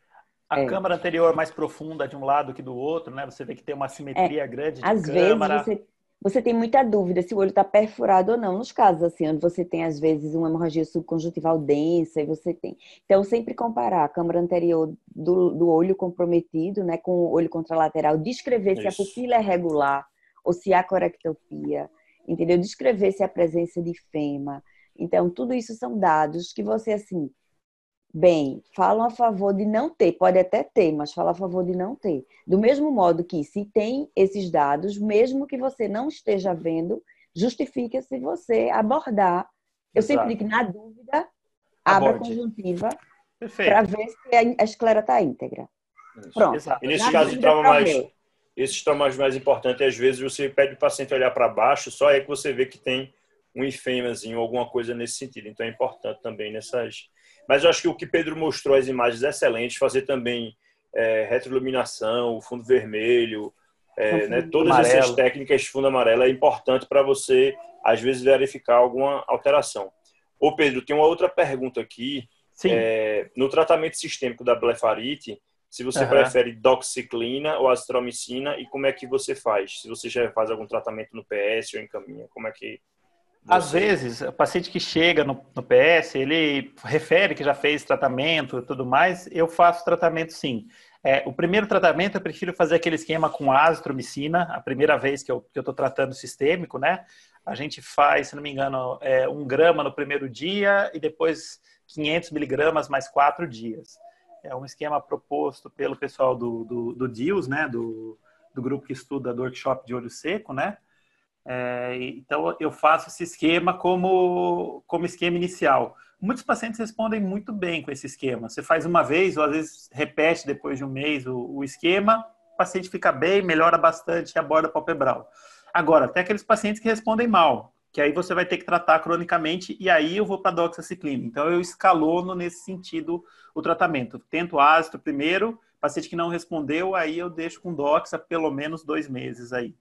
[SPEAKER 1] A é. câmara anterior mais profunda de um lado que do outro, né? Você vê que tem uma simetria é. grande de
[SPEAKER 4] Às
[SPEAKER 1] câmara.
[SPEAKER 4] vezes você, você tem muita dúvida se o olho está perfurado ou não. Nos casos assim, onde você tem às vezes uma hemorragia subconjuntival densa e você tem. Então sempre comparar a câmara anterior do, do olho comprometido, né, com o olho contralateral, descrever Isso. se a pupila é regular ou se há corectopia, entendeu? Descrever se há presença de fema. Então tudo isso são dados que você assim bem, falam a favor de não ter, pode até ter, mas falam a favor de não ter. Do mesmo modo que se tem esses dados, mesmo que você não esteja vendo, justifica se você abordar. Eu Exato. sempre digo, na dúvida, abra a conjuntiva para ver se a esclera está íntegra.
[SPEAKER 2] Isso. Pronto. Exato. E nesse caso de trauma mais, esses traumas mais importantes, às vezes você pede o paciente olhar para baixo, só é que você vê que tem um enfêmazinho, alguma coisa nesse sentido. Então é importante também nessas mas eu acho que o que Pedro mostrou, as imagens excelentes, fazer também é, retroiluminação, fundo vermelho, é, né, todas amarelo. essas técnicas fundo amarelo é importante para você, às vezes, verificar alguma alteração. Ô Pedro, tem uma outra pergunta aqui. É, no tratamento sistêmico da blefarite, se você uhum. prefere doxiciclina ou azitromicina e como é que você faz? Se você já faz algum tratamento no PS ou encaminha, como é que
[SPEAKER 1] às vezes, o paciente que chega no, no, PS, ele refere que já fez tratamento e tudo mais, eu faço tratamento sim. É, o primeiro tratamento eu prefiro fazer aquele esquema com azitromicina, a primeira vez que eu estou tratando sistêmico, né? A gente faz, se não me engano, é, um grama no primeiro dia e depois 500 miligramas mais quatro dias. É um esquema proposto pelo pessoal do, do, do DIUS, né? Do, do grupo que estuda do workshop de olho seco, né? É, então, eu faço esse esquema como, como esquema inicial. Muitos pacientes respondem muito bem com esse esquema. Você faz uma vez, ou às vezes repete depois de um mês o, o esquema, o paciente fica bem, melhora bastante e aborda palpebral. Agora, tem aqueles pacientes que respondem mal, que aí você vai ter que tratar cronicamente e aí eu vou para doxaciclina. Então eu escalono nesse sentido o tratamento. Tento ácido primeiro, paciente que não respondeu, aí eu deixo com doxa pelo menos dois meses aí.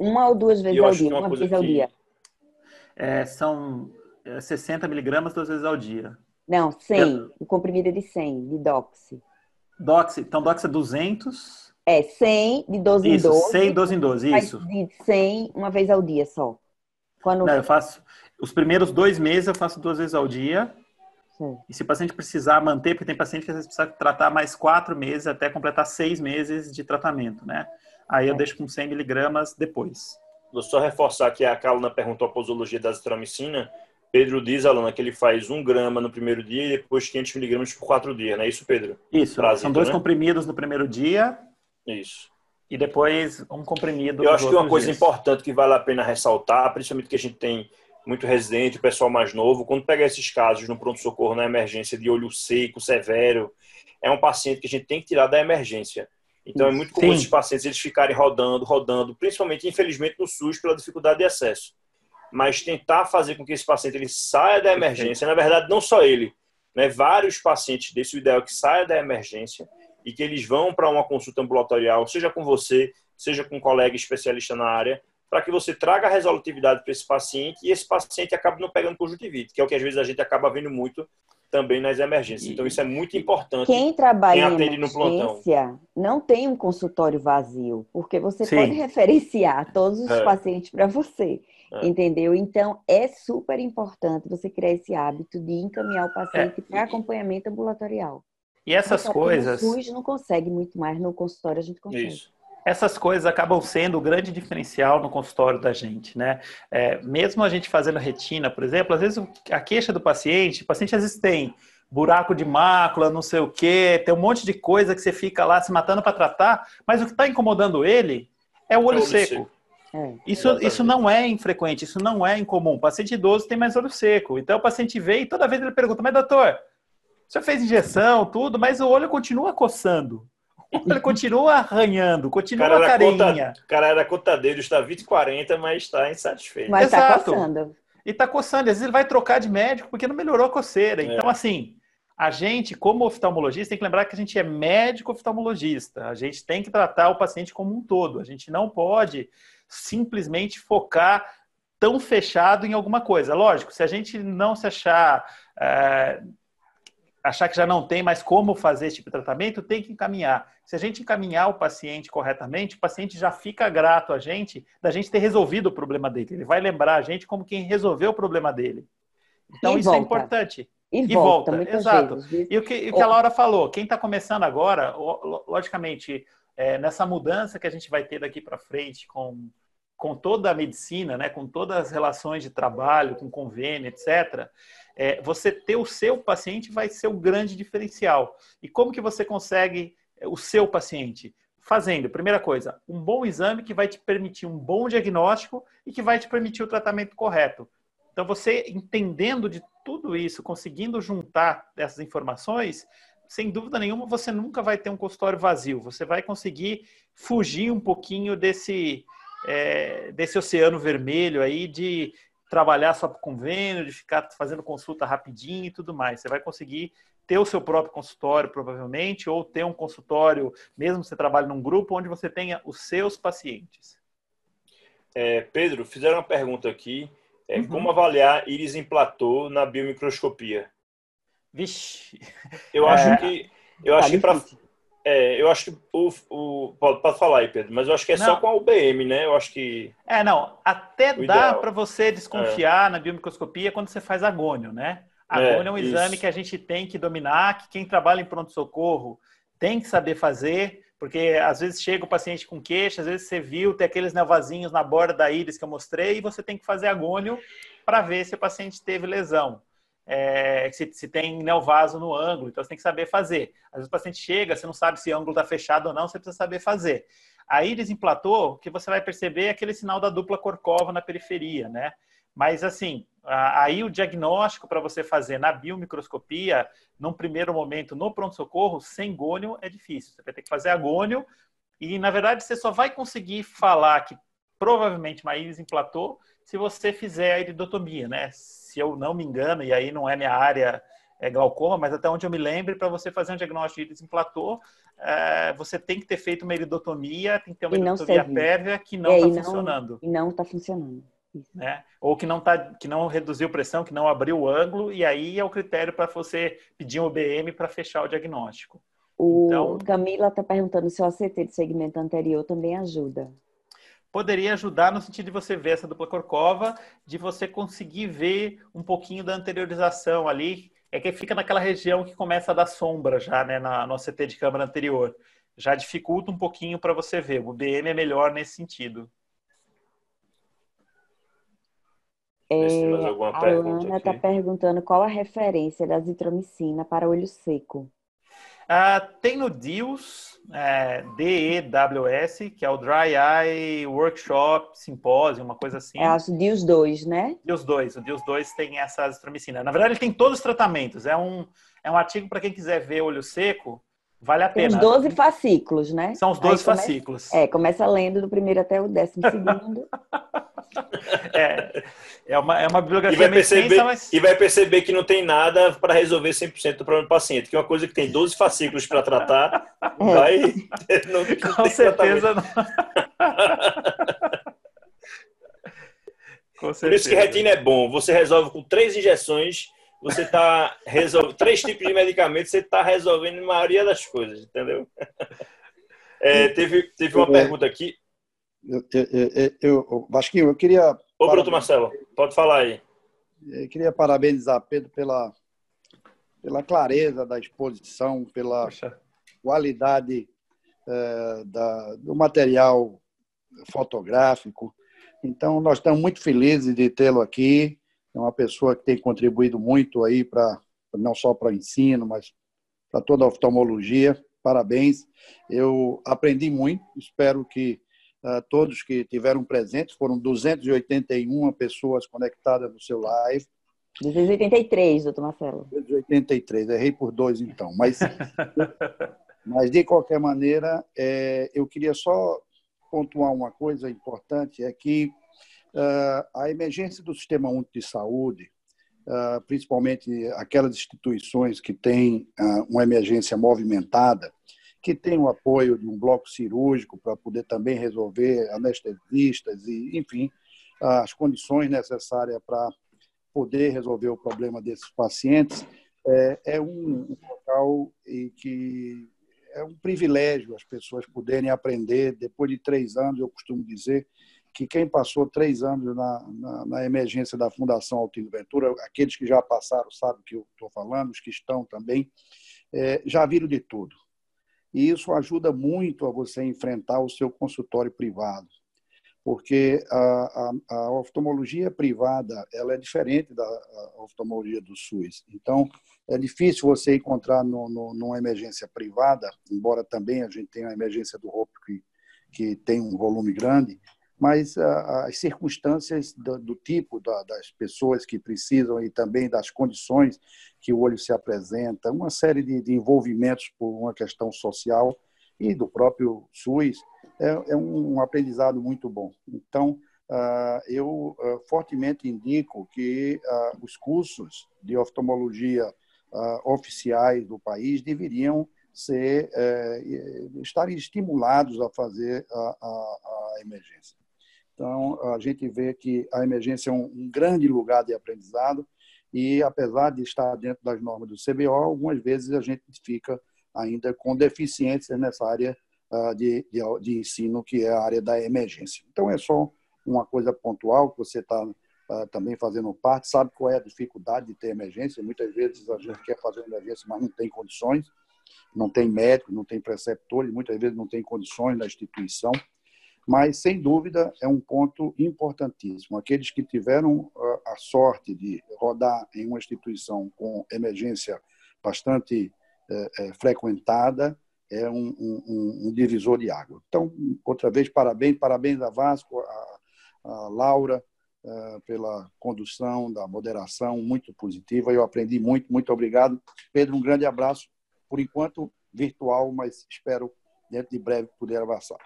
[SPEAKER 4] Uma ou duas vezes ao dia? Uma, uma vez ao dia?
[SPEAKER 1] É, são 60 é, miligramas duas vezes ao dia.
[SPEAKER 4] Não, 100. Eu... O comprimido é de 100, de doxy.
[SPEAKER 1] Doxy, então doxy é 200
[SPEAKER 4] é 100 de 12
[SPEAKER 1] isso,
[SPEAKER 4] em 12.
[SPEAKER 1] 100 12 em 12, isso.
[SPEAKER 4] De 100 uma vez ao dia só.
[SPEAKER 1] Quando... Não, eu faço. Os primeiros dois meses eu faço duas vezes ao dia. Sim. E se o paciente precisar manter, porque tem paciente que às vezes precisa tratar mais quatro meses até completar seis meses de tratamento, né? Aí eu é. deixo com 100 miligramas depois.
[SPEAKER 2] Vou só reforçar que a Caluna perguntou a posologia da azitromicina. Pedro diz, Alana, que ele faz um grama no primeiro dia e depois 500 miligramas por quatro dias, não é isso, Pedro?
[SPEAKER 1] Isso, são dois né? comprimidos no primeiro dia
[SPEAKER 2] isso.
[SPEAKER 1] E depois um comprimido.
[SPEAKER 2] Eu acho que uma coisa dias. importante que vale a pena ressaltar, principalmente que a gente tem muito residente, o pessoal mais novo, quando pega esses casos no pronto-socorro na emergência de olho seco, severo, é um paciente que a gente tem que tirar da emergência. Então é muito comum Sim. esses pacientes eles ficarem rodando, rodando, principalmente, infelizmente, no SUS pela dificuldade de acesso. Mas tentar fazer com que esse paciente ele saia da emergência, na verdade, não só ele, né? vários pacientes desse, o ideal é que saia da emergência e que eles vão para uma consulta ambulatorial, seja com você, seja com um colega especialista na área, para que você traga a resolutividade para esse paciente e esse paciente acabe não pegando conjuntivite, que é o que às vezes a gente acaba vendo muito também nas emergências. Então isso é muito importante.
[SPEAKER 4] Quem trabalha quem em emergência não tem um consultório vazio, porque você Sim. pode referenciar todos os é. pacientes para você. É. Entendeu? Então, é super importante você criar esse hábito de encaminhar o paciente é. para acompanhamento ambulatorial.
[SPEAKER 1] E essas coisas.
[SPEAKER 4] No SUS não consegue muito mais, no consultório a gente consegue. Isso.
[SPEAKER 1] Essas coisas acabam sendo o grande diferencial no consultório da gente, né? É, mesmo a gente fazendo retina, por exemplo, às vezes a queixa do paciente, o paciente às vezes tem buraco de mácula, não sei o quê, tem um monte de coisa que você fica lá se matando para tratar, mas o que está incomodando ele é o olho, é olho seco. seco. É, isso, isso não é infrequente, isso não é incomum. O paciente idoso tem mais olho seco. Então o paciente vem e toda vez ele pergunta, mas doutor, você fez injeção, tudo, mas o olho continua coçando. Olho continua arranhando, continua cara carinha.
[SPEAKER 2] o cara era contadeiro, está 20 40, mas está insatisfeito.
[SPEAKER 4] Mas está coçando.
[SPEAKER 1] E está coçando. Às vezes ele vai trocar de médico porque não melhorou a coceira. Então, é. assim, a gente, como oftalmologista, tem que lembrar que a gente é médico oftalmologista. A gente tem que tratar o paciente como um todo. A gente não pode simplesmente focar tão fechado em alguma coisa. Lógico, se a gente não se achar é, achar que já não tem mais como fazer esse tipo de tratamento, tem que encaminhar. Se a gente encaminhar o paciente corretamente, o paciente já fica grato a gente da gente ter resolvido o problema dele. Ele vai lembrar a gente como quem resolveu o problema dele. Então, e isso é volta. é importante.
[SPEAKER 4] E, e volta, volta
[SPEAKER 1] exato. Vezes. E o que, o que a Laura falou, quem está começando agora, logicamente, é, nessa mudança que a gente vai ter daqui para frente com, com toda a medicina, né, com todas as relações de trabalho, com convênio, etc., é, você ter o seu paciente vai ser o grande diferencial. E como que você consegue é, o seu paciente? Fazendo, primeira coisa, um bom exame que vai te permitir um bom diagnóstico e que vai te permitir o tratamento correto. Então, você entendendo de tudo isso, conseguindo juntar essas informações, sem dúvida nenhuma, você nunca vai ter um consultório vazio. Você vai conseguir fugir um pouquinho desse, é, desse oceano vermelho aí de trabalhar só por convênio, de ficar fazendo consulta rapidinho e tudo mais. Você vai conseguir ter o seu próprio consultório, provavelmente, ou ter um consultório, mesmo que você trabalhe num grupo, onde você tenha os seus pacientes.
[SPEAKER 2] É, Pedro, fizeram uma pergunta aqui. É, uhum. Como avaliar íris em platô na biomicroscopia?
[SPEAKER 1] Vixe.
[SPEAKER 2] Eu acho é... que eu acho tá que é, eu acho que o, o pode, falar aí, Pedro, mas eu acho que é não. só com a UBM, né? Eu acho que
[SPEAKER 1] É, não, até dá para você desconfiar é. na biomicroscopia quando você faz agônio, né? Agônio é, é um isso. exame que a gente tem que dominar, que quem trabalha em pronto socorro tem que saber fazer, porque às vezes chega o paciente com queixa, às vezes você viu tem aqueles nevazinhos na borda da íris que eu mostrei e você tem que fazer agônio para ver se o paciente teve lesão é, se, se, tem neovaso no ângulo, então você tem que saber fazer. Às vezes o paciente chega, você não sabe se o ângulo está fechado ou não, você precisa saber fazer. A íris em platô, o que você vai perceber é aquele sinal da dupla corcova na periferia, né? Mas assim, aí o diagnóstico para você fazer na biomicroscopia, num primeiro momento, no pronto-socorro, sem gônio, é difícil. Você vai ter que fazer agônio e, na verdade, você só vai conseguir falar que provavelmente Maíris emplatou se você fizer a iridotomia, né? Se eu não me engano, e aí não é minha área é glaucoma, mas até onde eu me lembro, para você fazer um diagnóstico de íris em platô, é, você tem que ter feito uma iridotomia, tem que ter uma iridotomia pérvia que não está funcionando.
[SPEAKER 4] E não está funcionando.
[SPEAKER 1] Né? Ou que não, tá, que não reduziu pressão, que não abriu o ângulo, e aí é o critério para você pedir um OBM para fechar o diagnóstico.
[SPEAKER 4] O então, Camila está perguntando se o ACT de segmento anterior também ajuda.
[SPEAKER 1] Poderia ajudar no sentido de você ver essa dupla corcova, de você conseguir ver um pouquinho da anteriorização ali, é que fica naquela região que começa a dar sombra já, né, na, no CT de câmara anterior. Já dificulta um pouquinho para você ver. O BM é melhor nesse sentido.
[SPEAKER 4] É, a Ana está perguntando qual a referência da zitromicina para olho seco.
[SPEAKER 1] Ah, tem no DEWS, é, D-E-W-S, que é o Dry Eye Workshop Symposium, uma coisa assim.
[SPEAKER 4] É, acho DEWS 2, né?
[SPEAKER 1] DEWS 2. O DEWS 2 tem essa azitromicina. Na verdade, ele tem todos os tratamentos. É um, é um artigo para quem quiser ver olho seco, vale a
[SPEAKER 4] tem
[SPEAKER 1] pena.
[SPEAKER 4] Os 12 fascículos, né?
[SPEAKER 1] São os 12 fascículos.
[SPEAKER 4] é, começa lendo do primeiro até o décimo segundo.
[SPEAKER 1] é, é, uma, é uma bibliografia
[SPEAKER 2] e vai, perceber, mas... e vai perceber que não tem nada para resolver 100% do problema do paciente, que é uma coisa que tem 12 fascículos para tratar, vai...
[SPEAKER 1] Não, não Com certeza não.
[SPEAKER 2] com certeza. Por isso que retina é bom. Você resolve com três injeções, você está resolvendo três tipos de medicamentos, você está resolvendo a maioria das coisas, entendeu? É, teve, teve uma pergunta aqui.
[SPEAKER 7] Eu, eu, eu, Vasquinho, eu queria.
[SPEAKER 2] Ô, Bruto Marcelo, pode falar aí.
[SPEAKER 7] Eu queria parabenizar Pedro pela, pela clareza da exposição, pela Poxa. qualidade é, da, do material fotográfico. Então, nós estamos muito felizes de tê-lo aqui. É uma pessoa que tem contribuído muito aí para não só para o ensino, mas para toda a oftalmologia. Parabéns. Eu aprendi muito. Espero que todos que tiveram presentes, foram 281 pessoas conectadas no seu live.
[SPEAKER 4] 283, doutor Marcelo.
[SPEAKER 7] 283, errei por dois então. Mas, mas de qualquer maneira, é, eu queria só pontuar uma coisa importante, é que uh, a emergência do Sistema Único de Saúde, uh, principalmente aquelas instituições que têm uh, uma emergência movimentada, que tem o apoio de um bloco cirúrgico para poder também resolver anestesistas e, enfim, as condições necessárias para poder resolver o problema desses pacientes, é, é um, local em que é um privilégio as pessoas poderem aprender. Depois de três anos, eu costumo dizer que quem passou três anos na, na, na emergência da Fundação Altino Ventura, aqueles que já passaram sabem o que eu estou falando, os que estão também, é, já viram de tudo e isso ajuda muito a você enfrentar o seu consultório privado, porque a, a, a oftalmologia privada ela é diferente da oftalmologia do SUS. Então, é difícil você encontrar no, no, numa emergência privada, embora também a gente tenha a emergência do ROP que, que tem um volume grande, mas as circunstâncias do, do tipo da, das pessoas que precisam e também das condições que o olho se apresenta, uma série de, de envolvimentos por uma questão social e do próprio SUS, é, é um, um, aprendizado muito bom. Então, uh, eu uh, fortemente indico que uh, os cursos de oftalmologia oficiais do país deveriam ser eh, estarem estimulados a fazer a, a, a emergência. Então, a gente vê que a emergência é um, um grande lugar de aprendizado e, apesar de estar dentro das normas do CBO, algumas vezes a gente fica ainda com deficiências nessa área uh, de, de, de, ensino, que é a área da emergência. Então, é só uma coisa pontual que você está uh, ah, também fazendo parte, sabe qual é a dificuldade de ter emergência. Muitas vezes a gente quer fazer emergência, mas não tem condições, não tem médico, não tem preceptores, muitas vezes não tem condições na instituição mas sem dúvida é um ponto importantíssimo. Aqueles que tiveram ah, a sorte de rodar em uma instituição com emergência bastante é, é, frequentada é um, um, um, divisor de água. Então, outra vez, parabéns, parabéns a Vasco, a, a Laura, é, pela condução, da moderação, muito positiva. Eu aprendi muito, muito obrigado. Pedro, um grande abraço. Por enquanto, virtual, mas espero, dentro de breve, poder avançar.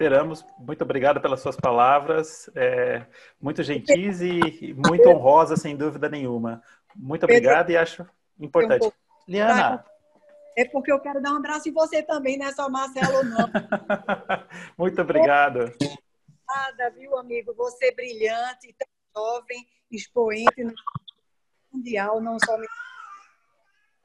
[SPEAKER 1] Esperamos. Muito obrigado pelas suas palavras, é, muito gentis e muito honrosas, sem dúvida nenhuma. Muito obrigado e acho importante. Liana.
[SPEAKER 8] É porque eu quero dar um abraço em você também, não é só Marcelo, não.
[SPEAKER 1] muito obrigado.
[SPEAKER 8] Nada, viu, amigo? Você é brilhante, tão jovem, expoente no mundial, não só.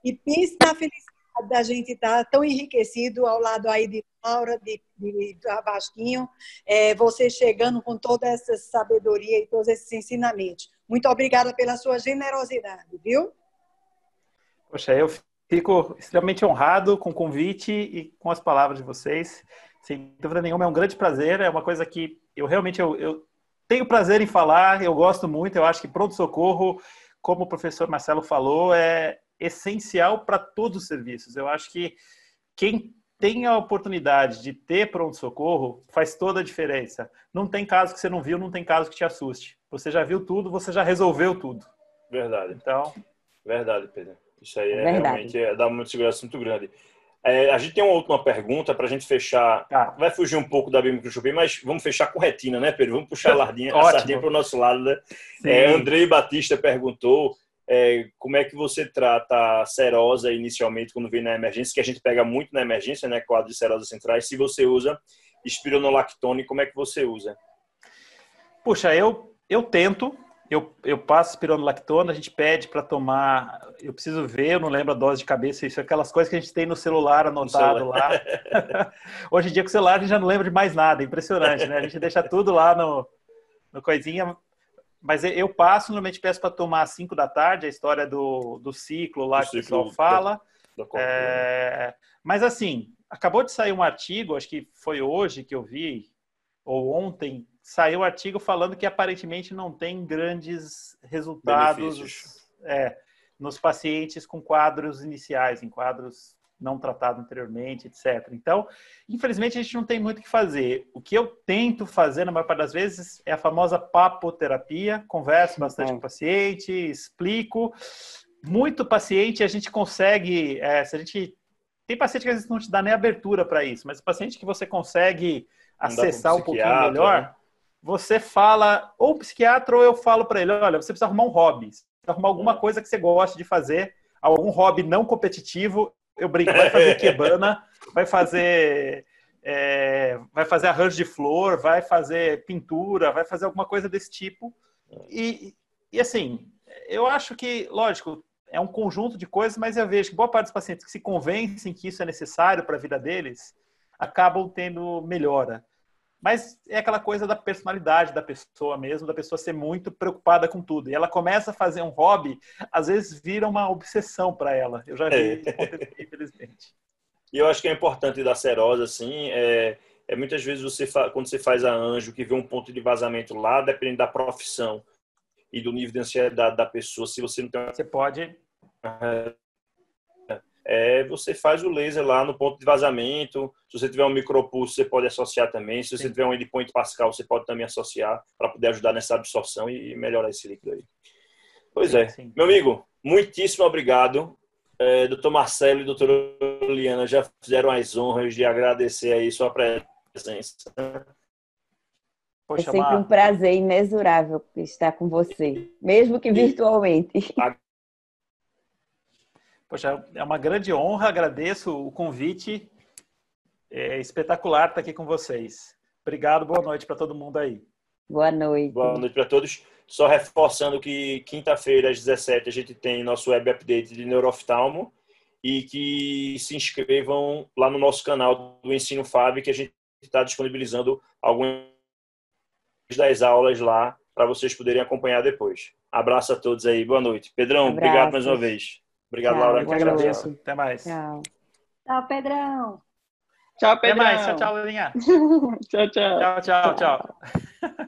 [SPEAKER 8] E pense na felicidade da gente estar tá tão enriquecido ao lado aí de Laura, de, de Abasquinho, é, você chegando com toda essa sabedoria e todos esses ensinamentos. Muito obrigada pela sua generosidade, viu?
[SPEAKER 1] Poxa, eu fico extremamente honrado com o convite e com as palavras de vocês. Sem dúvida nenhuma, é um grande prazer, é uma coisa que eu realmente eu, eu tenho prazer em falar, eu gosto muito, eu acho que pronto-socorro, como o professor Marcelo falou, é, essencial para todos os serviços. Eu acho que quem tem a oportunidade de ter pronto-socorro faz toda a diferença. Não tem caso que você não viu, não tem caso que te assuste. Você já viu tudo, você já resolveu tudo.
[SPEAKER 2] Verdade.
[SPEAKER 1] Então.
[SPEAKER 2] Verdade, Pedro. Isso aí é Verdade. realmente é, dá uma segurança muito grande. É, a gente tem uma última pergunta para a gente fechar. Tá. Vai fugir um pouco da Bíblia mas vamos fechar com retina, né, Pedro? Vamos puxar a, lardinha, a sardinha para o nosso lado. Né? É, Andrei Batista perguntou é, como é que você trata a serosa inicialmente quando vem na emergência, que a gente pega muito na emergência, né, quadro de serosas centrais, se você usa espironolactone, como é que você usa?
[SPEAKER 1] Puxa, eu, eu tento, eu, eu passo espironolactona, a gente pede para tomar, eu preciso ver, eu não lembro a dose de cabeça, isso é aquelas coisas que a gente tem no celular anotado no celular. lá. Hoje em dia com o celular a gente já não lembra de mais nada, impressionante, né? A gente deixa tudo lá no, no coisinha, mas eu passo, normalmente peço para tomar às 5 da tarde, a história do, do ciclo lá o que o pessoal fala. Da, da é, mas assim, acabou de sair um artigo, acho que foi hoje que eu vi, ou ontem, saiu um artigo falando que aparentemente não tem grandes resultados é, nos pacientes com quadros iniciais, em quadros não tratado anteriormente, etc. Então, infelizmente, a gente não tem muito o que fazer. O que eu tento fazer, na maior parte das vezes, é a famosa papoterapia. Converso bastante com o paciente, explico. Muito paciente, a gente consegue, é, se a gente... Tem paciente que às vezes não te dá nem abertura para isso, mas o paciente que você consegue acessar um, um pouquinho melhor, né? você fala, ou o psiquiatra, ou eu falo para ele, olha, você precisa arrumar um hobby, arrumar alguma coisa que você goste de fazer, algum hobby não competitivo eu brinco, vai fazer quebana, vai fazer é, vai fazer arranjo de flor, vai fazer pintura, vai fazer alguma coisa desse tipo. E, e assim, eu acho que, lógico, é um conjunto de coisas, mas eu vejo que boa parte dos pacientes que se convencem que isso é necessário para a vida deles acabam tendo melhora. Mas é aquela coisa da personalidade da pessoa mesmo, da pessoa ser muito preocupada com tudo. E ela começa a fazer um hobby, às vezes vira uma obsessão para ela. Eu já vi é. infelizmente.
[SPEAKER 2] E eu acho que é importante da serosa, assim, é, é muitas vezes você, quando você faz a anjo, que vê um ponto de vazamento lá, dependendo da profissão e do nível de ansiedade da pessoa, se você não tem...
[SPEAKER 1] Você pode
[SPEAKER 2] é, você faz o laser lá no ponto de vazamento. Se você tiver um micropulso, você pode associar também. Se você Sim. tiver um endpoint pascal, você pode também associar para poder ajudar nessa absorção e melhorar esse líquido aí. Pois é. Sim. Meu amigo, muitíssimo obrigado. É, doutor Marcelo e doutora Liana já fizeram as honras de agradecer aí sua presença.
[SPEAKER 4] Poxa, é sempre um prazer imensurável estar com você, mesmo que virtualmente.
[SPEAKER 1] Poxa, é uma grande honra, agradeço o convite. É espetacular estar aqui com vocês. Obrigado, boa noite para todo mundo aí.
[SPEAKER 4] Boa noite.
[SPEAKER 2] Boa noite para todos. Só reforçando que quinta-feira às 17 a gente tem nosso web update de neuroftalmo e que se inscrevam lá no nosso canal do Ensino Fab, que a gente está disponibilizando algumas das aulas lá para vocês poderem acompanhar depois. Abraço a todos aí, boa noite. Pedrão, Abraço. obrigado mais uma vez. Obrigado, Laura. Que agradeço.
[SPEAKER 1] Até mais.
[SPEAKER 4] Tchau. Tchau, Pedrão.
[SPEAKER 1] Tchau, Pedrão. Até mais. Tchau, tchau, Leninha.
[SPEAKER 5] tchau, tchau.
[SPEAKER 1] Tchau, tchau, tchau.